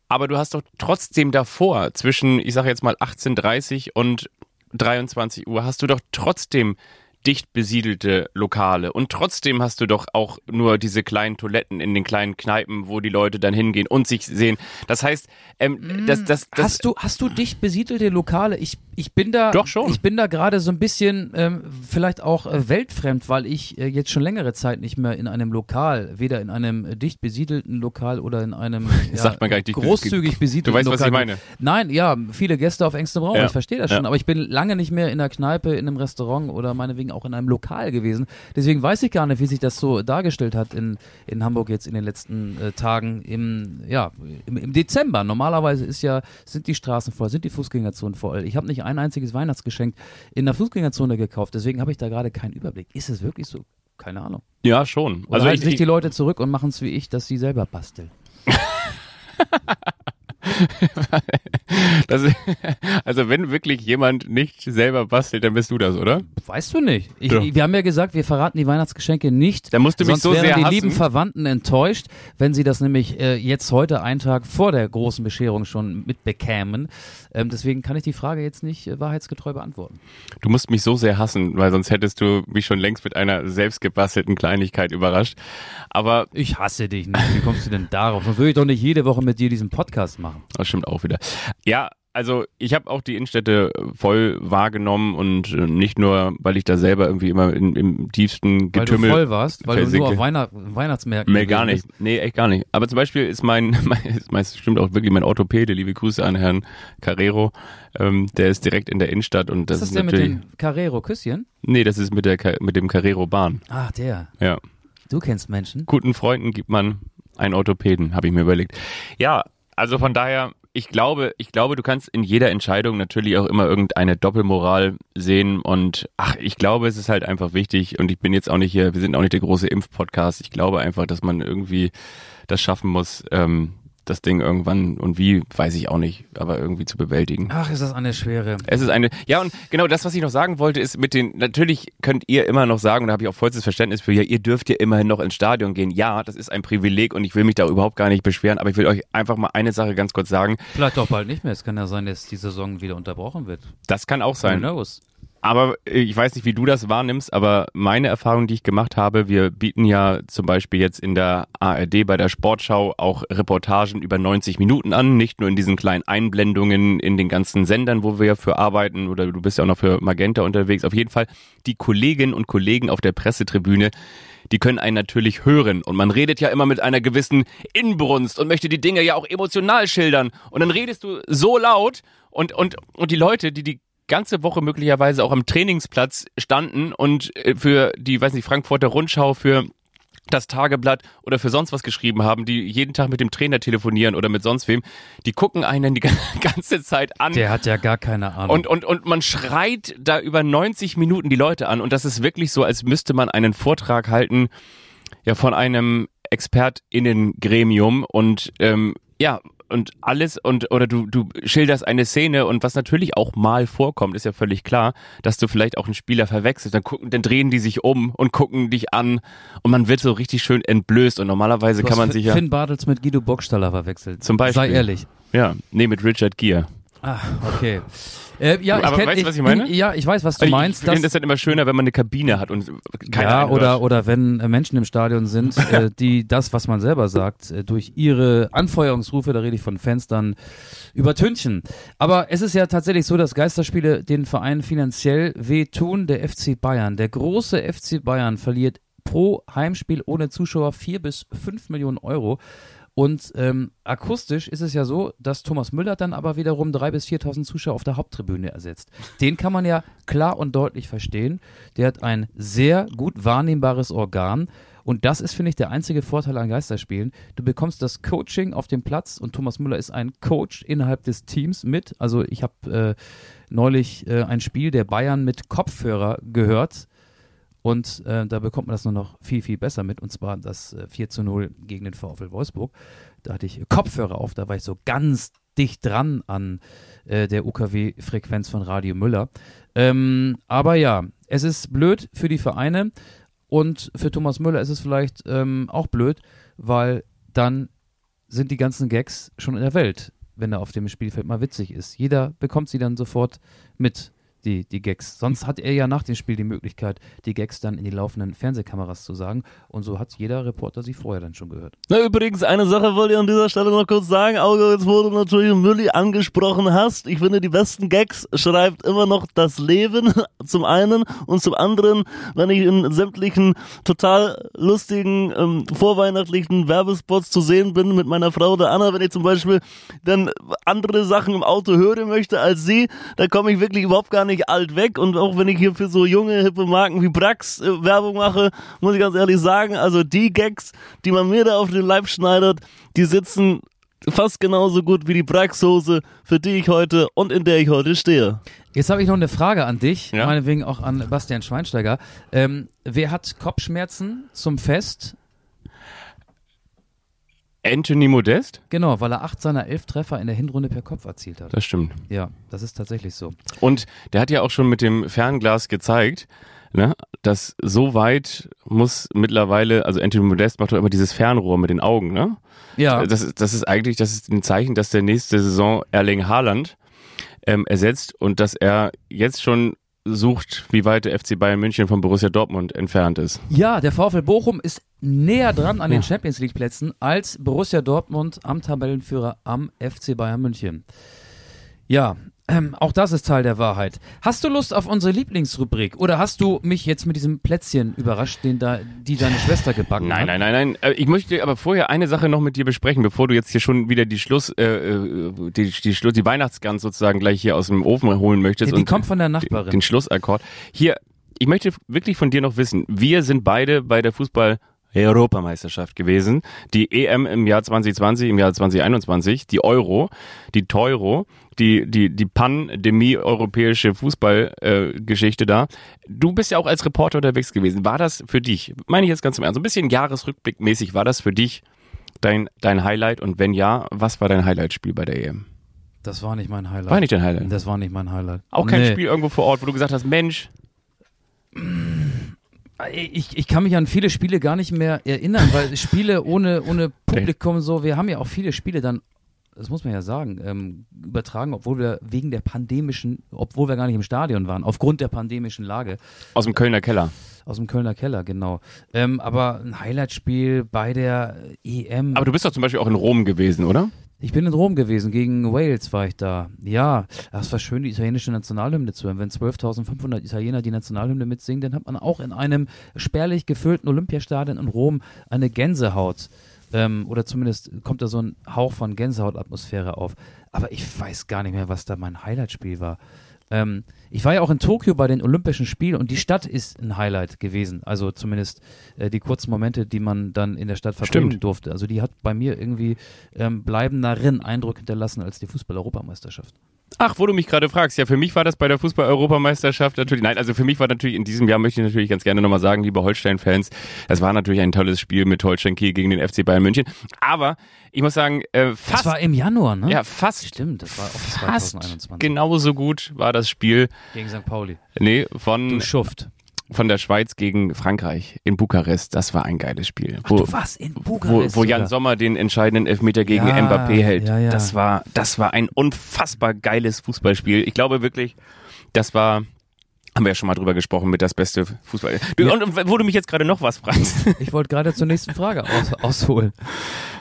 aber du hast doch trotzdem davor zwischen, ich sage jetzt mal 18.30 und 23 Uhr, hast du doch trotzdem dicht besiedelte Lokale. Und trotzdem hast du doch auch nur diese kleinen Toiletten in den kleinen Kneipen, wo die Leute dann hingehen und sich sehen. Das heißt, ähm, das, das, das, hast du hast du dicht besiedelte Lokale? Ich ich bin da Doch schon. ich bin da gerade so ein bisschen ähm, vielleicht auch äh, weltfremd, weil ich äh, jetzt schon längere Zeit nicht mehr in einem Lokal, weder in einem äh, dicht besiedelten Lokal oder in einem [laughs] ja, sagt man gar nicht großzügig besiedelten Du weißt, was Lokal. ich meine. Nein, ja, viele Gäste auf engstem Raum, Ja. ich verstehe das Ja. schon, aber ich bin lange nicht mehr in einer Kneipe, in einem Restaurant oder meinetwegen auch in einem Lokal gewesen. Deswegen weiß ich gar nicht, wie sich das so dargestellt hat in, in Hamburg jetzt in den letzten äh, Tagen im, ja, im, im Dezember. Normalerweise ist ja, sind die Straßen voll, sind die Fußgängerzonen voll. Ich habe nicht ein einziges Weihnachtsgeschenk in der Fußgängerzone gekauft, deswegen habe ich da gerade keinen Überblick. Ist es wirklich so? Keine Ahnung. Ja, schon. Oder Also halten ich, sich ich, die Leute zurück und machen es wie ich, dass sie selber basteln. [laughs] [laughs] das, also wenn wirklich jemand nicht selber bastelt, dann bist du das, oder? Weißt du nicht. Ich, Ja. Wir haben ja gesagt, wir verraten die Weihnachtsgeschenke nicht. Da musst du mich sonst so wären sehr die hassen. lieben Verwandten enttäuscht, wenn sie das nämlich äh, jetzt heute, einen Tag vor der großen Bescherung schon mitbekämen. Ähm, deswegen kann ich die Frage jetzt nicht äh, wahrheitsgetreu beantworten. Du musst mich so sehr hassen, weil sonst hättest du mich schon längst mit einer selbstgebastelten Kleinigkeit überrascht. Aber Ich hasse dich nicht. Wie kommst du denn darauf? Sonst würde ich doch nicht jede Woche mit dir diesen Podcast machen. Das stimmt auch wieder. Ja, also ich habe auch die Innenstädte voll wahrgenommen und äh, nicht nur, weil ich da selber irgendwie immer in, im tiefsten Weil Getümmel. du voll warst, weil du versinke. nur auf Weihnacht Weihnachtsmärkten Nee, gar nicht. Nee, echt gar nicht. Aber zum Beispiel ist mein, [laughs] mein, ist mein stimmt auch wirklich mein Orthopäde, liebe Grüße an Herrn Carrero, ähm, der ist direkt in der Innenstadt und das bist. ist, Ist das der mit den Carrero-Küsschen? nee, das ist mit der mit dem Carrero Bahn. Ach, der. Ja. Du kennst Menschen. Guten Freunden gibt man einen Orthopäden, habe ich mir überlegt. Ja, also von daher, ich glaube, ich glaube, du kannst in jeder Entscheidung natürlich auch immer irgendeine Doppelmoral sehen und ach, ich glaube, es ist halt einfach wichtig und ich bin jetzt auch nicht hier, wir sind auch nicht der große Impfpodcast. Ich glaube einfach, dass man irgendwie das schaffen muss, ähm, das Ding irgendwann und wie, weiß ich auch nicht, aber irgendwie zu bewältigen. Ach, ist das eine schwere. Es ist eine, ja und genau das, was ich noch sagen wollte, ist mit den, natürlich könnt ihr immer noch sagen, und da habe ich auch vollstes Verständnis für, ja, ihr dürft ja immerhin noch ins Stadion gehen. Ja, das ist ein Privileg und ich will mich da überhaupt gar nicht beschweren, aber ich will euch einfach mal eine Sache ganz kurz sagen. Vielleicht auch bald nicht mehr. Es kann ja sein, dass die Saison wieder unterbrochen wird. Das kann auch Who sein. knows? Aber äh, ich weiß nicht, wie du das wahrnimmst, aber meine Erfahrung, die ich gemacht habe, wir bieten ja zum Beispiel jetzt in der ARD bei der Sportschau auch Reportagen über 90 Minuten an, nicht nur in diesen kleinen Einblendungen in den ganzen Sendern, wo wir ja für arbeiten, oder du bist ja auch noch für Magenta unterwegs. Auf jeden Fall die Kolleginnen und Kollegen auf der Pressetribüne, die können einen natürlich hören. Und man redet ja immer mit einer gewissen Inbrunst und möchte die Dinge ja auch emotional schildern. Und dann redest du so laut und, und, und die Leute, die die ganze Woche möglicherweise auch am Trainingsplatz standen und äh, für die, weiß nicht, Frankfurter Rundschau, für das Tageblatt oder für sonst was geschrieben haben, die jeden Tag mit dem Trainer telefonieren oder mit sonst wem, die gucken einen die [laughs] ganze Zeit an. Der hat ja gar keine Ahnung. Und, und, und man schreit da über 90 Minuten die Leute an. Und das ist wirklich so, als müsste man einen Vortrag halten, ja, von einem ExpertInnen-Gremium und, ähm, ja, und alles und oder du du schilderst eine Szene und was natürlich auch mal vorkommt, ist ja völlig klar, dass du vielleicht auch einen Spieler verwechselst, dann gucken, dann drehen die sich um und gucken dich an und man wird so richtig schön entblößt und normalerweise Du kann man sich ja Finn Bartels mit Guido Bockstaller verwechselt. Zum Beispiel. Sei ehrlich. ja, nee, mit Richard Gere. Ah, okay. Äh, ja, Aber ich kenn, weißt du, was ich meine? Ja, ich weiß, was du Ich meinst. finde dass- das dann immer schöner, wenn man eine Kabine hat und keiner ja, oder, hört. oder wenn äh, Menschen im Stadion sind, [laughs] äh, die das, was man selber sagt, äh, durch ihre Anfeuerungsrufe, da rede ich von Fans, dann übertünchen. Aber es ist ja tatsächlich so, dass Geisterspiele den Verein finanziell wehtun. Der FC Bayern, der große FC Bayern verliert pro Heimspiel ohne Zuschauer vier bis fünf Millionen Euro. Und ähm, akustisch ist es ja so, dass Thomas Müller dann aber wiederum drei bis 4.000 Zuschauer auf der Haupttribüne ersetzt. Den kann man ja klar und deutlich verstehen. Der hat ein sehr gut wahrnehmbares Organ Und das ist, finde ich, der einzige Vorteil an Geisterspielen. Du bekommst das Coaching auf dem Platz und Thomas Müller ist ein Coach innerhalb des Teams mit. Also ich habe äh, neulich äh, ein Spiel der Bayern mit Kopfhörer gehört. Und äh, da bekommt man das nur noch viel, viel besser mit. Und zwar das äh, 4 zu 0 gegen den VfL Wolfsburg. Da hatte ich Kopfhörer auf, da war ich so ganz dicht dran an äh, der UKW-Frequenz von Radio Müller. Ähm, aber ja, es ist blöd für die Vereine und für Thomas Müller ist es vielleicht ähm, auch blöd, weil dann sind die ganzen Gags schon in der Welt, wenn er auf dem Spielfeld mal witzig ist. Jeder bekommt sie dann sofort mit die, die Gags. Sonst hat er ja nach dem Spiel die Möglichkeit, die Gags dann in die laufenden Fernsehkameras zu sagen. Und so hat jeder Reporter sie vorher dann schon gehört. Na, übrigens, eine Sache wollte ich an dieser Stelle noch kurz sagen. Auge, jetzt wo du natürlich Mülli angesprochen hast. Ich finde, die besten Gags schreibt immer noch das Leben [laughs] zum einen und zum anderen, wenn ich in sämtlichen total lustigen, ähm, vorweihnachtlichen Werbespots zu sehen bin mit meiner Frau oder Anna, wenn ich zum Beispiel dann andere Sachen im Auto hören möchte als sie, da komme ich wirklich überhaupt gar nicht alt weg. Und auch wenn ich hier für so junge, hippe Marken wie Brax äh, Werbung mache, muss ich ganz ehrlich sagen, also die Gags, die man mir da auf den Leib schneidet, die sitzen fast genauso gut wie die Brax-Hose, für die ich heute und in der ich heute stehe. Jetzt habe ich noch eine Frage an dich, Ja? meinetwegen auch an Bastian Schweinsteiger. Ähm, wer hat Kopfschmerzen zum Fest? Anthony Modest? Genau, weil er acht seiner elf Treffer in der Hinrunde per Kopf erzielt hat. Das stimmt. Ja, das ist tatsächlich so. Und der hat ja auch schon mit dem Fernglas gezeigt, ne, dass so weit muss mittlerweile, also Anthony Modest macht doch immer dieses Fernrohr mit den Augen, ne? Ja, Das, ist- das ist eigentlich, das ist ein Zeichen, dass der nächste Saison Erling Haaland ähm, ersetzt und dass er jetzt schon sucht, wie weit der FC Bayern München von Borussia Dortmund entfernt ist. ja, der VfL Bochum ist näher dran an den Champions League Plätzen als Borussia Dortmund am Tabellenführer am FC Bayern München. Ja, ähm, auch das ist Teil der Wahrheit. Hast du Lust auf unsere Lieblingsrubrik oder hast du mich jetzt mit diesem Plätzchen überrascht, den da, die deine Schwester gebacken hat? Nein, nein, nein, nein. Äh, Ich möchte aber vorher eine Sache noch mit dir besprechen, bevor du jetzt hier schon wieder die Schluss, äh, äh, die, die Schluss, die Weihnachtsgans sozusagen gleich hier aus dem Ofen holen möchtest. Die und kommt von der den, Nachbarin. den Schlussakkord. Hier, ich möchte wirklich von dir noch wissen, wir sind beide bei der Fußball Europameisterschaft gewesen. Die EM im Jahr 2020, im Jahr 2021, die Euro, die Teuro, die, die, die Pandemie-europäische Fußballgeschichte äh, da. Du bist ja auch als Reporter unterwegs gewesen. War das für dich, meine ich jetzt ganz im Ernst, so ein bisschen Jahresrückblickmäßig, war das für dich dein, dein Highlight? Und wenn ja, was war dein Highlightspiel bei der EM? Das war nicht mein Highlight. War nicht dein Highlight? Das war nicht mein Highlight. Auch kein Nee. Spiel irgendwo vor Ort, wo du gesagt hast, Mensch, Ich, ich kann mich an viele Spiele gar nicht mehr erinnern, weil Spiele ohne, ohne [laughs] Publikum so, wir haben ja auch viele Spiele dann, das muss man ja sagen, ähm, übertragen, obwohl wir wegen der pandemischen, obwohl wir gar nicht im Stadion waren, aufgrund der pandemischen Lage. aus dem Kölner Keller. Aus dem Kölner Keller, genau. Ähm, aber ein Highlightspiel bei der EM. Aber du bist doch zum Beispiel auch in Rom gewesen, oder? Ich bin in Rom gewesen, gegen Wales war ich da. Ja, das war schön, die italienische Nationalhymne zu hören. Wenn 12.500 Italiener die Nationalhymne mitsingen, dann hat man auch in einem spärlich gefüllten Olympiastadion in Rom eine Gänsehaut. Ähm, oder zumindest kommt da so ein Hauch von Gänsehautatmosphäre auf. Aber ich weiß gar nicht mehr, was da mein Highlightspiel war. Ähm, ich war ja auch in Tokio bei den Olympischen Spielen und die Stadt ist ein Highlight gewesen. Also zumindest äh, die kurzen Momente, die man dann in der Stadt verbringen Stimmt. durfte. Also die hat bei mir irgendwie ähm, bleibenderen Eindruck hinterlassen als die Fußball-Europameisterschaft. Ach, wo du mich gerade fragst, ja, für mich war das bei der Fußball-Europameisterschaft natürlich, nein, also für mich war natürlich in diesem Jahr, möchte ich natürlich ganz gerne nochmal sagen, liebe Holstein-Fans, es war natürlich ein tolles Spiel mit Holstein Kiel gegen den FC Bayern München, aber ich muss sagen, äh, Das fast, war im Januar, ne? ja, fast, Stimmt, das war auch fast 2021. genauso gut war das Spiel, Gegen St. Pauli. nee, Du von, Schuft. Von der Schweiz gegen Frankreich in Bukarest, das war ein geiles Spiel. Wo, du warst in wo, Bukarest wo Jan sogar. Sommer den entscheidenden Elfmeter gegen Ja, Mbappé hält. ja, ja. Das war, das war ein unfassbar geiles Fußballspiel. Ich glaube wirklich, das war, haben wir ja schon mal drüber gesprochen, mit das beste Fußball. Ja. Und, und wo du mich jetzt gerade noch was fragst. [laughs] Ich wollte gerade zur nächsten Frage aus, ausholen.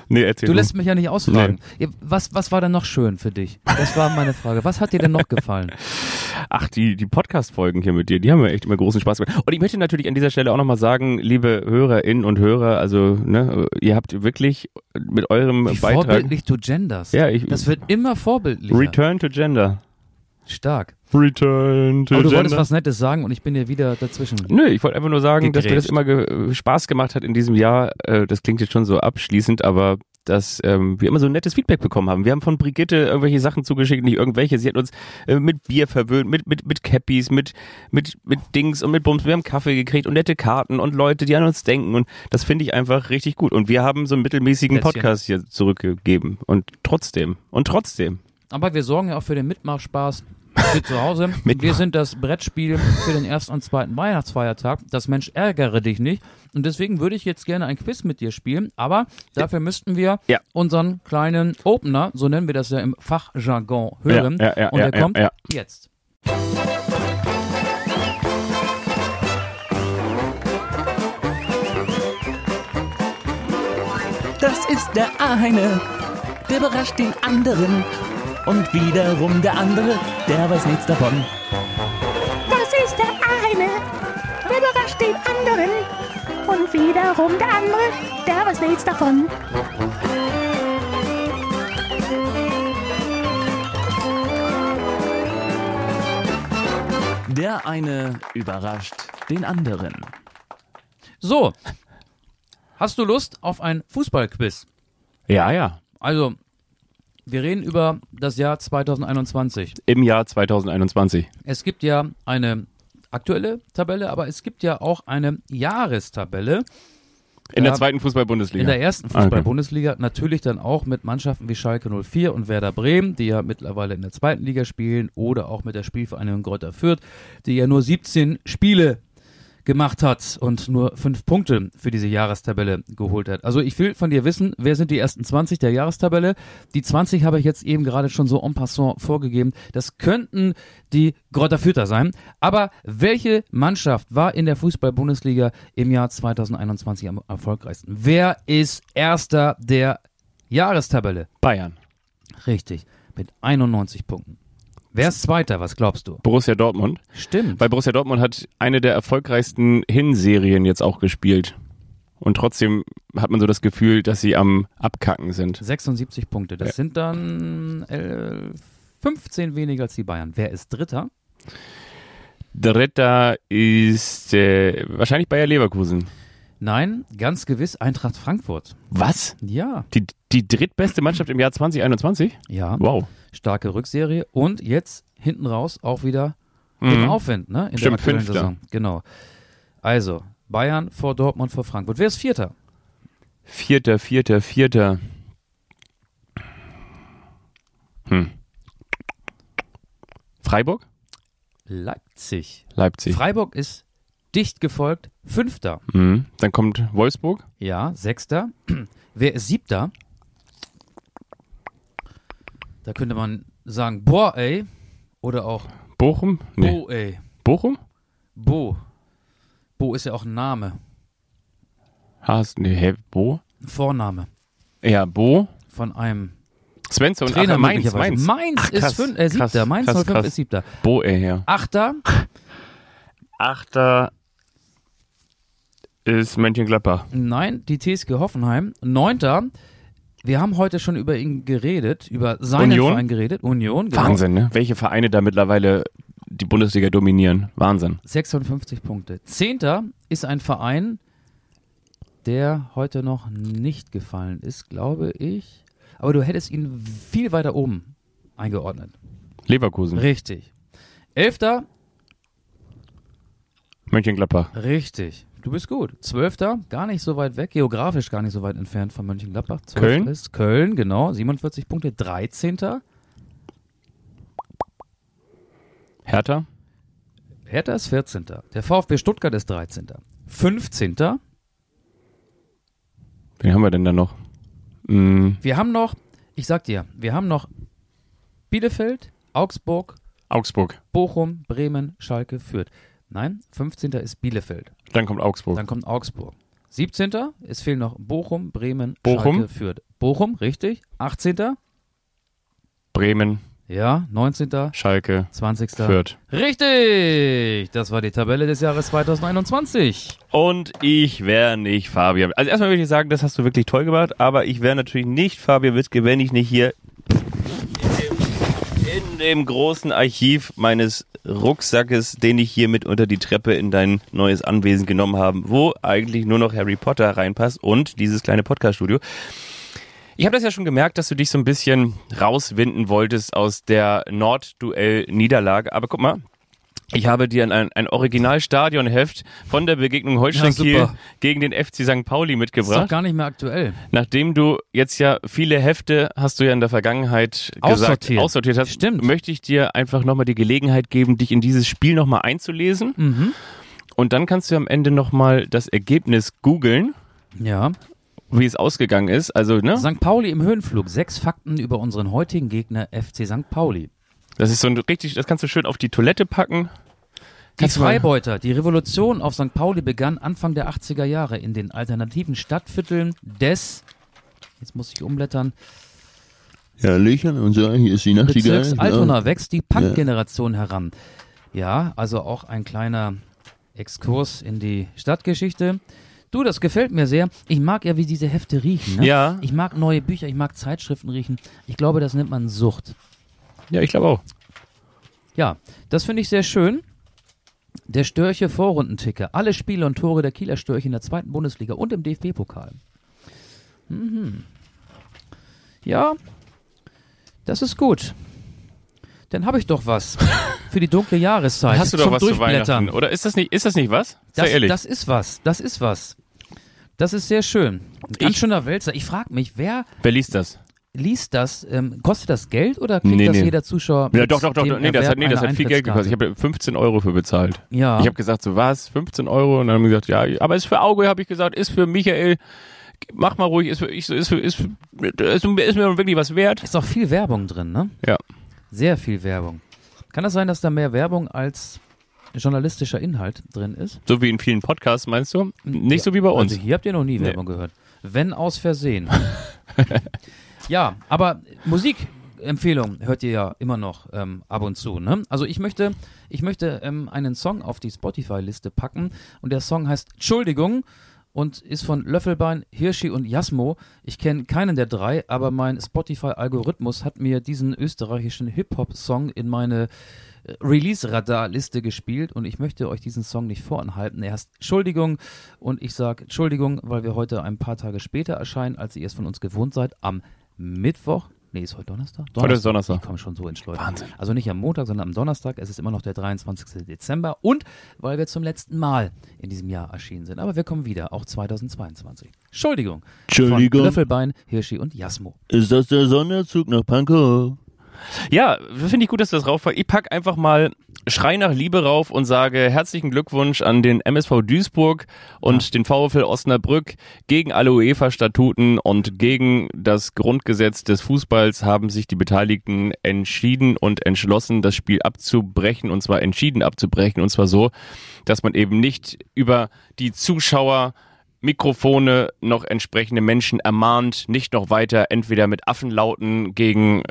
nee, erzähl Du lässt mich ja nicht ausfragen. Nee. Was, was war denn noch schön für dich? Das war meine Frage. Was hat dir denn noch gefallen? [laughs] Ach, die, die Podcast-Folgen hier mit dir, die haben mir echt immer großen Spaß gemacht. Und ich möchte natürlich an dieser Stelle auch nochmal sagen, liebe Hörerinnen und Hörer, also, ne, ihr habt wirklich mit eurem Wie Beitrag vorbildlich du genders. Ja, ich- das wird immer vorbildlicher. Return to Gender. Stark. Return to Aber du wolltest was Nettes sagen und ich bin dir wieder dazwischen. Nö, ich wollte einfach nur sagen, dass mir das Gegrätscht. immer ge Spaß gemacht hat in diesem Jahr. Äh, das klingt jetzt schon so abschließend, aber dass ähm, wir immer so nettes Feedback bekommen haben. Wir haben von Brigitte irgendwelche Sachen zugeschickt, nicht irgendwelche. Sie hat uns äh, mit Bier verwöhnt, mit mit mit Cappies, mit mit mit Dings und mit Bums. Wir haben Kaffee gekriegt und nette Karten und Leute, die an uns denken und das finde ich einfach richtig gut. Und wir haben so einen mittelmäßigen Plätzchen. Podcast hier zurückgegeben und trotzdem und trotzdem. Aber wir sorgen ja auch für den Mitmachspaß für zu Hause. [laughs] Wir sind das Brettspiel für den ersten und zweiten Weihnachtsfeiertag. Das Mensch ärgere dich nicht. Und deswegen würde ich jetzt gerne ein Quiz mit dir spielen. Aber dafür müssten wir Ja. unseren kleinen Opener, so nennen wir das ja im Fachjargon, hören. Ja, ja, ja, und der ja, kommt ja. jetzt. Das ist der eine, der überrascht den anderen. Und wiederum der andere, der weiß nichts davon. Das ist der eine, der überrascht den anderen. Und wiederum der andere, der weiß nichts davon. Der eine überrascht den anderen. So. Hast du Lust auf ein Fußballquiz? Ja, ja. Also, wir reden über das Jahr 2021. Im Jahr 2021. Es gibt ja eine aktuelle Tabelle, aber es gibt ja auch eine Jahrestabelle. In der zweiten Fußball-Bundesliga. In der ersten Ah, okay. Fußball-Bundesliga natürlich dann auch mit Mannschaften wie Schalke 04 und Werder Bremen, die ja mittlerweile in der zweiten Liga spielen, oder auch mit der Spielvereinigung Greuther Fürth, die ja nur 17 Spiele gemacht hat und nur fünf Punkte für diese Jahrestabelle geholt hat. Also ich will von dir wissen, wer sind die ersten 20 der Jahrestabelle? Die 20 habe ich jetzt eben gerade schon so en passant vorgegeben. Das könnten die Greuther Fürther sein. Aber welche Mannschaft war in der Fußball-Bundesliga im Jahr 2021 am erfolgreichsten? Wer ist Erster der Jahrestabelle? Bayern. Richtig, mit 91 Punkten. Wer ist Zweiter? Was glaubst du? Borussia Dortmund. Stimmt. Weil Borussia Dortmund hat eine der erfolgreichsten Hinserien jetzt auch gespielt. Und trotzdem hat man so das Gefühl, dass sie am Abkacken sind. 76 Punkte. Das Ja. sind dann äh, 15 weniger als die Bayern. Wer ist Dritter? Dritter ist äh, wahrscheinlich Bayer Leverkusen. Nein, ganz gewiss Eintracht Frankfurt. Was? Ja, Die, die drittbeste Mannschaft im Jahr 2021? ja. Wow. Starke Rückserie. Und jetzt hinten raus auch wieder im Mhm. Aufwind, ne? In Stimmt, der aktuellen Fünfter. Saison. Genau. Also, Bayern vor Dortmund vor Frankfurt. Wer ist Vierter? Vierter, vierter, vierter. Hm. Freiburg? Leipzig. Leipzig. Freiburg ist dicht gefolgt. Fünfter. Mhm. Dann kommt Wolfsburg. Ja, Sechster. Wer ist Siebter? Da könnte man sagen, boah, ey. Oder auch Bochum? Nee. Bo, ey. Bochum? Bo. Bo ist ja auch ein Name. Hast, nee, hä, Bo? Ein Vorname. Ja, Bo. Von einem Svensson. Trainer ach, Mainz. Mainz. Mainz Ach, ist krass, fün äh, Siebter. krass, Mainz krass, 05 krass. ist Siebter. Bo, ey, ja. Achter. Achter ist Mönchengladbach. Nein, die TSG Hoffenheim. Neunter. Wir haben heute schon über ihn geredet, über seinen Union? Verein geredet. Union, genau. Wahnsinn, ne? Welche Vereine da mittlerweile die Bundesliga dominieren. Wahnsinn. 56 Punkte. Zehnter ist ein Verein, der heute noch nicht gefallen ist, glaube ich. Aber du hättest ihn viel weiter oben eingeordnet. Leverkusen. Richtig. Elfter, Mönchengladbach. richtig. Du bist gut. Zwölfter, gar nicht so weit weg, geografisch gar nicht so weit entfernt von Mönchengladbach. Zwölfter Köln? Ist Köln, genau, 47 Punkte. 13. Hertha. Hertha ist 14. Der VfB Stuttgart ist 13. 15. Wen haben wir denn da noch? Hm, Wir haben noch, ich sag dir, wir haben noch Bielefeld, Augsburg, Augsburg. Bochum, Bremen, Schalke, Fürth. Nein, 15. ist Bielefeld. Dann kommt Augsburg. Dann kommt Augsburg. 17. Es fehlen noch Bochum, Bremen, Bochum? Schalke, Fürth. Bochum, richtig. 18. Bremen, Ja, 19. Schalke, 20. Fürth. Richtig! Das war die Tabelle des Jahres 2021. Und ich wäre nicht Fabian. Also erstmal würde ich sagen, das hast du wirklich toll gemacht, aber ich wäre natürlich nicht Fabian Witzke, wenn ich nicht hier dem großen Archiv meines Rucksackes, den ich hier mit unter die Treppe in dein neues Anwesen genommen habe, wo eigentlich nur noch Harry Potter reinpasst und dieses kleine Podcast-Studio. Ich habe das ja schon gemerkt, dass du dich so ein bisschen rauswinden wolltest aus der Nordduell-Niederlage. Aber guck mal, ich habe dir ein, ein Original-Stadionheft von der Begegnung Holstein Kiel gegen den FC St. Pauli Ist doch mitgebracht. gar nicht mehr aktuell. Nachdem du jetzt ja viele Hefte hast du ja in der Vergangenheit gesagt, Aussortiert. aussortiert hast, Stimmt. möchte ich dir einfach nochmal die Gelegenheit geben, dich in dieses Spiel nochmal einzulesen. Mhm. Und dann kannst du am Ende nochmal das Ergebnis googeln, Ja. wie es ausgegangen ist. Also, ne? St. Pauli im Höhenflug. Sechs Fakten über unseren heutigen Gegner FC St. Pauli. Das ist so ein richtig, das kannst du schön auf die Toilette packen. Die Freibeuter. Die Revolution auf St. Pauli begann Anfang der 80er Jahre in den alternativen Stadtvierteln des, jetzt muss ich umblättern, Ja, Löchern und so, hier ist die Nachtigall. Bezirks Altona wächst die Punk-Generation heran. Ja, also auch ein kleiner Exkurs in die Stadtgeschichte. Du, das gefällt mir sehr. Ich mag ja, wie diese Hefte riechen. Ne? Ja. Ich mag neue Bücher, ich mag Zeitschriften riechen. Ich glaube, das nennt man Sucht. Ja, ich glaube auch. Ja, das finde ich sehr schön. Der Störche Vorrundenticker. Alle Spiele und Tore der Kieler Störche in der zweiten Bundesliga und im DFB-Pokal. Mhm. Ja, das ist gut. Dann habe ich doch was [laughs] für die dunkle Jahreszeit. Hast du doch was zu. Weihnachten? Oder ist das nicht, ist das nicht was? Sei Das, ehrlich. das ist was. Das ist was. Das ist sehr schön. Ein Ganz Ich- schöner Wälzer. Ich frage mich, wer Wer liest das? Liest das? Ähm, kostet das Geld oder kriegt Nee, das nee. jeder Zuschauer? Ja, doch, doch, doch. Nee, das hat, nee, das hat viel Geld gekostet. Ich habe 15 Euro für bezahlt. Ja. Ich habe gesagt, so was, 15 Euro? Und dann haben die gesagt, ja, aber ist für Auge, habe ich gesagt, ist für Michael. Mach mal ruhig, ist für, ist ist, für, ist, ist mir wirklich was wert. Ist auch viel Werbung drin, ne? Ja. Sehr viel Werbung. Kann das sein, dass da mehr Werbung als journalistischer Inhalt drin ist? So wie in vielen Podcasts, meinst du? Nicht so wie bei uns. Also hier habt ihr noch nie. Werbung gehört. Wenn aus Versehen. [laughs] ja, aber Musikempfehlung hört ihr ja immer noch ähm, ab und zu. Ne? Also ich möchte, ich möchte ähm, einen Song auf die Spotify-Liste packen und der Song heißt Entschuldigung und ist von Löffelbein, Hirschi und Jasmo. Ich kenne keinen der drei, aber mein Spotify-Algorithmus hat mir diesen österreichischen Hip-Hop-Song in meine äh, Release-Radar-Liste gespielt und ich möchte euch diesen Song nicht vorenthalten. Er heißt Entschuldigung und ich sage Entschuldigung, weil wir heute ein paar Tage später erscheinen, als ihr es von uns gewohnt seid, am Mittwoch. Nee, ist heute Donnerstag? Heute ist Donnerstag. Ich komme schon so ins Schleudern. Wahnsinn. Also nicht am Montag, sondern am Donnerstag. Es ist immer noch der 23. Dezember und weil wir zum letzten Mal in diesem Jahr erschienen sind. Aber wir kommen wieder, auch 2022. Entschuldigung. Entschuldigung. Von Löffelbein, Hirschi und Jasmo. Ist das der Sonderzug nach Pankow? Ja, finde ich gut, dass du das raufpackst. Ich pack einfach mal Schrei nach Liebe rauf und sage herzlichen Glückwunsch an den MSV Duisburg und den VfL Osnabrück. Gegen alle UEFA-Statuten und gegen das Grundgesetz des Fußballs haben sich die Beteiligten entschieden und entschlossen, das Spiel abzubrechen und zwar entschieden abzubrechen und zwar so, dass man eben nicht über die Zuschauer Mikrofone noch entsprechende Menschen ermahnt, nicht noch weiter entweder mit Affenlauten gegen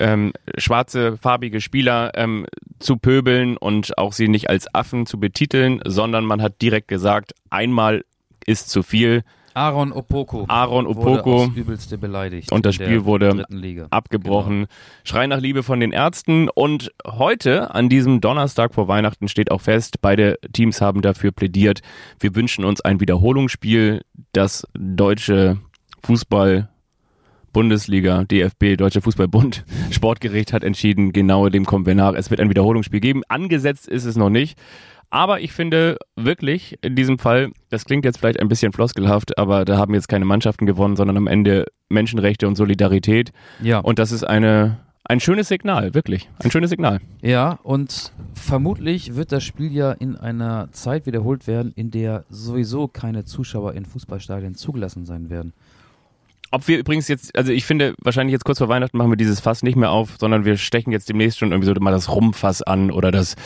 ähm, schwarze, farbige Spieler ähm, zu pöbeln und auch sie nicht als Affen zu betiteln, sondern man hat direkt gesagt, einmal ist zu viel. Aaron Opoko. Aaron Opoko Übelste beleidigt. und das Spiel wurde Liga. abgebrochen. Schrei nach Liebe von den Ärzten und heute, an diesem Donnerstag vor Weihnachten, steht auch fest, beide Teams haben dafür plädiert. Wir wünschen uns ein Wiederholungsspiel. Das deutsche Fußball Bundesliga, DFB, Deutscher Fußballbund, [laughs] Sportgericht hat entschieden, genau dem kommen wir nach. Es wird ein Wiederholungsspiel geben. Angesetzt ist es noch nicht. Aber ich finde wirklich in diesem Fall, das klingt jetzt vielleicht ein bisschen floskelhaft, aber da haben jetzt keine Mannschaften gewonnen, sondern am Ende Menschenrechte und Solidarität. Ja. Und das ist eine, ein schönes Signal, wirklich. Ein schönes Signal. Ja, und vermutlich wird das Spiel ja in einer Zeit wiederholt werden, in der sowieso keine Zuschauer in Fußballstadien zugelassen sein werden. Ob wir übrigens jetzt, also ich finde, wahrscheinlich jetzt kurz vor Weihnachten machen wir dieses Fass nicht mehr auf, sondern wir stechen jetzt demnächst schon irgendwie so mal das Rumfass an oder das,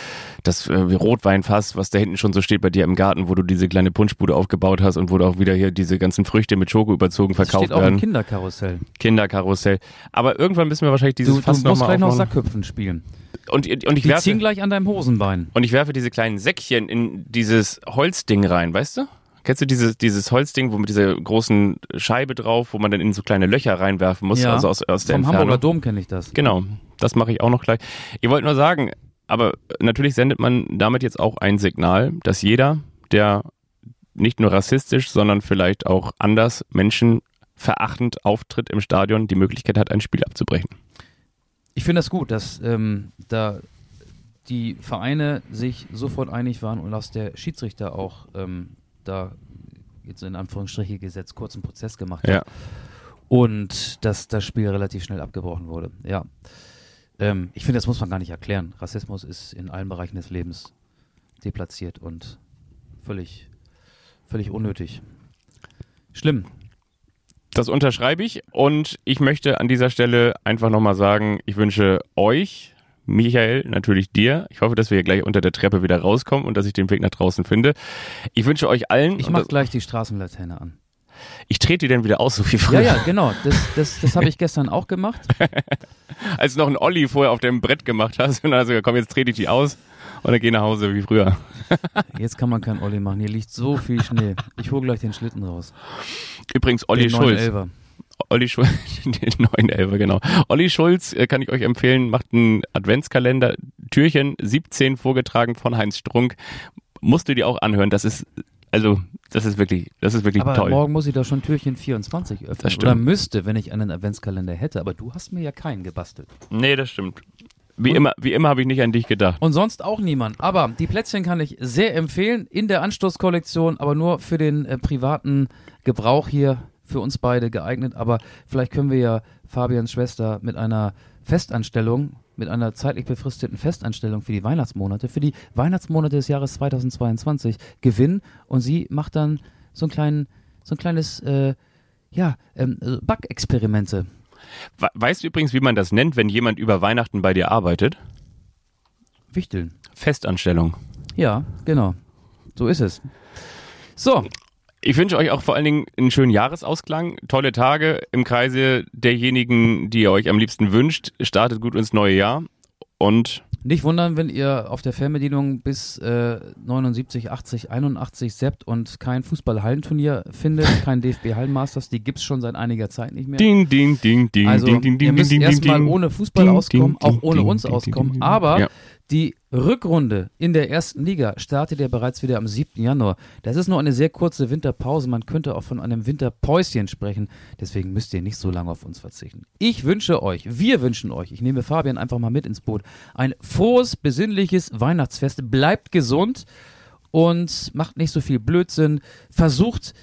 das äh, Rotweinfass, was da hinten schon so steht bei dir im Garten, wo du diese kleine Punschbude aufgebaut hast und wo du auch wieder hier diese ganzen Früchte mit Schoko überzogen Das verkauft steht auch werden. im Kinderkarussell. Kinderkarussell. Aber irgendwann müssen wir wahrscheinlich dieses Du, du Fass musst nochmal gleich noch. Sackhüpfen spielen. Und, und ich Die werfe, ziehen gleich an deinem Hosenbein. und ich werfe diese kleinen Säckchen in dieses Holzding rein, weißt du? Kennst du dieses, dieses Holzding, wo mit dieser großen Scheibe drauf, wo man dann in so kleine Löcher reinwerfen muss, Ja. also aus, aus der Vom Entfernung? Hamburger Dom kenne ich das. Genau, das mache ich auch noch gleich. Ich wollte nur sagen, aber natürlich sendet man damit jetzt auch ein Signal, dass jeder, der nicht nur rassistisch, sondern vielleicht auch anders Menschen verachtend auftritt im Stadion, die Möglichkeit hat, ein Spiel abzubrechen. Ich finde das gut, dass ähm, da die Vereine sich sofort einig waren und dass der Schiedsrichter auch ähm, da jetzt in Anführungsstriche gesetzt kurzen Prozess gemacht hat. Ja. Und dass das Spiel relativ schnell abgebrochen wurde. Ja. Ähm, ich finde, das muss man gar nicht erklären. Rassismus ist in allen Bereichen des Lebens deplatziert und völlig, völlig unnötig. Schlimm. Das unterschreibe ich und ich möchte an dieser Stelle einfach nochmal sagen, ich wünsche euch, Michael, natürlich dir, ich hoffe, dass wir hier gleich unter der Treppe wieder rauskommen und dass ich den Weg nach draußen finde. Ich wünsche euch allen, Ich und mach das- gleich die Straßenlaterne an. ich trete die dann wieder aus, so wie Ja, früher. ja, genau. Das, das, das habe ich gestern auch gemacht. [laughs] Als du noch einen Olli vorher auf dem Brett gemacht hast und dann hast du gesagt, komm, jetzt trete ich die aus und dann geh nach Hause wie früher. [laughs] Jetzt kann man kein Olli machen. Hier liegt so viel Schnee. Ich hole gleich den Schlitten raus. Übrigens, Olli den Schulz. 911er. Olli Schulz, den 911, genau. Olli Schulz äh, kann ich euch empfehlen, macht einen Adventskalender, Türchen 17 vorgetragen von Heinz Strunk. Musst du dir auch anhören, das ist, also, das ist wirklich, das ist wirklich Aber toll. morgen muss ich da schon Türchen 24 öffnen. Das stimmt. Oder müsste, wenn ich einen Adventskalender hätte. Aber du hast mir ja keinen gebastelt. Nee, das stimmt. Wie immer, wie immer habe ich nicht an dich gedacht. Und sonst auch niemand. Aber die Plätzchen kann ich sehr empfehlen in der Anstoßkollektion, aber nur für den äh, privaten Gebrauch hier für uns beide geeignet. Aber vielleicht können wir ja Fabians Schwester mit einer Festanstellung, mit einer zeitlich befristeten Festanstellung für die Weihnachtsmonate, für die Weihnachtsmonate des Jahres 2022 gewinnen und sie macht dann so, einen kleinen, so ein kleines, äh, ja, ähm, äh, Backexperimente. We- Weißt du übrigens, wie man das nennt, wenn jemand über Weihnachten bei dir arbeitet? Wichteln. Festanstellung. Ja, genau. So ist es. So, Ich wünsche euch auch vor allen Dingen einen schönen Jahresausklang, tolle Tage im Kreise derjenigen, die ihr euch am liebsten wünscht. Startet gut ins neue Jahr und Nicht wundern, wenn ihr auf der Fernbedienung bis äh, 79, 80, 81 seppt und kein Fußball-Hallenturnier findet, [laughs] kein DFB-Hallenmasters, die gibt's schon seit einiger Zeit nicht mehr. ding, ding, ding, ding, also ding, ding, ding, ihr müsst ding, ding, erstmal ding. ohne Fußball Ding, auskommen, ding, auch ding, ohne ding, uns ding, ding, auskommen. ding. Aber Ja. Die Rückrunde in der ersten Liga startet ja bereits wieder am 7. Januar. Das ist nur eine sehr kurze Winterpause. Man könnte auch von einem Winterpäuschen sprechen. Deswegen müsst ihr nicht so lange auf uns verzichten. Ich wünsche euch, wir wünschen euch, ich nehme Fabian einfach mal mit ins Boot, ein frohes, besinnliches Weihnachtsfest. Bleibt gesund und macht nicht so viel Blödsinn. Versucht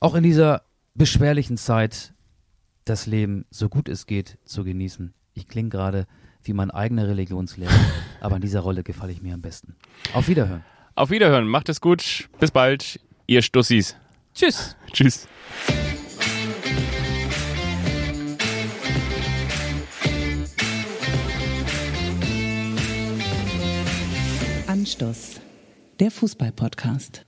auch in dieser beschwerlichen Zeit das Leben so gut es geht zu genießen. Ich klinge gerade wie mein eigener Religionslehrer, aber in dieser Rolle gefalle ich mir am besten. Auf Wiederhören. Auf Wiederhören, macht es gut, bis bald, ihr Stussis. Tschüss. Tschüss. Anstoß, der Fußball-Podcast.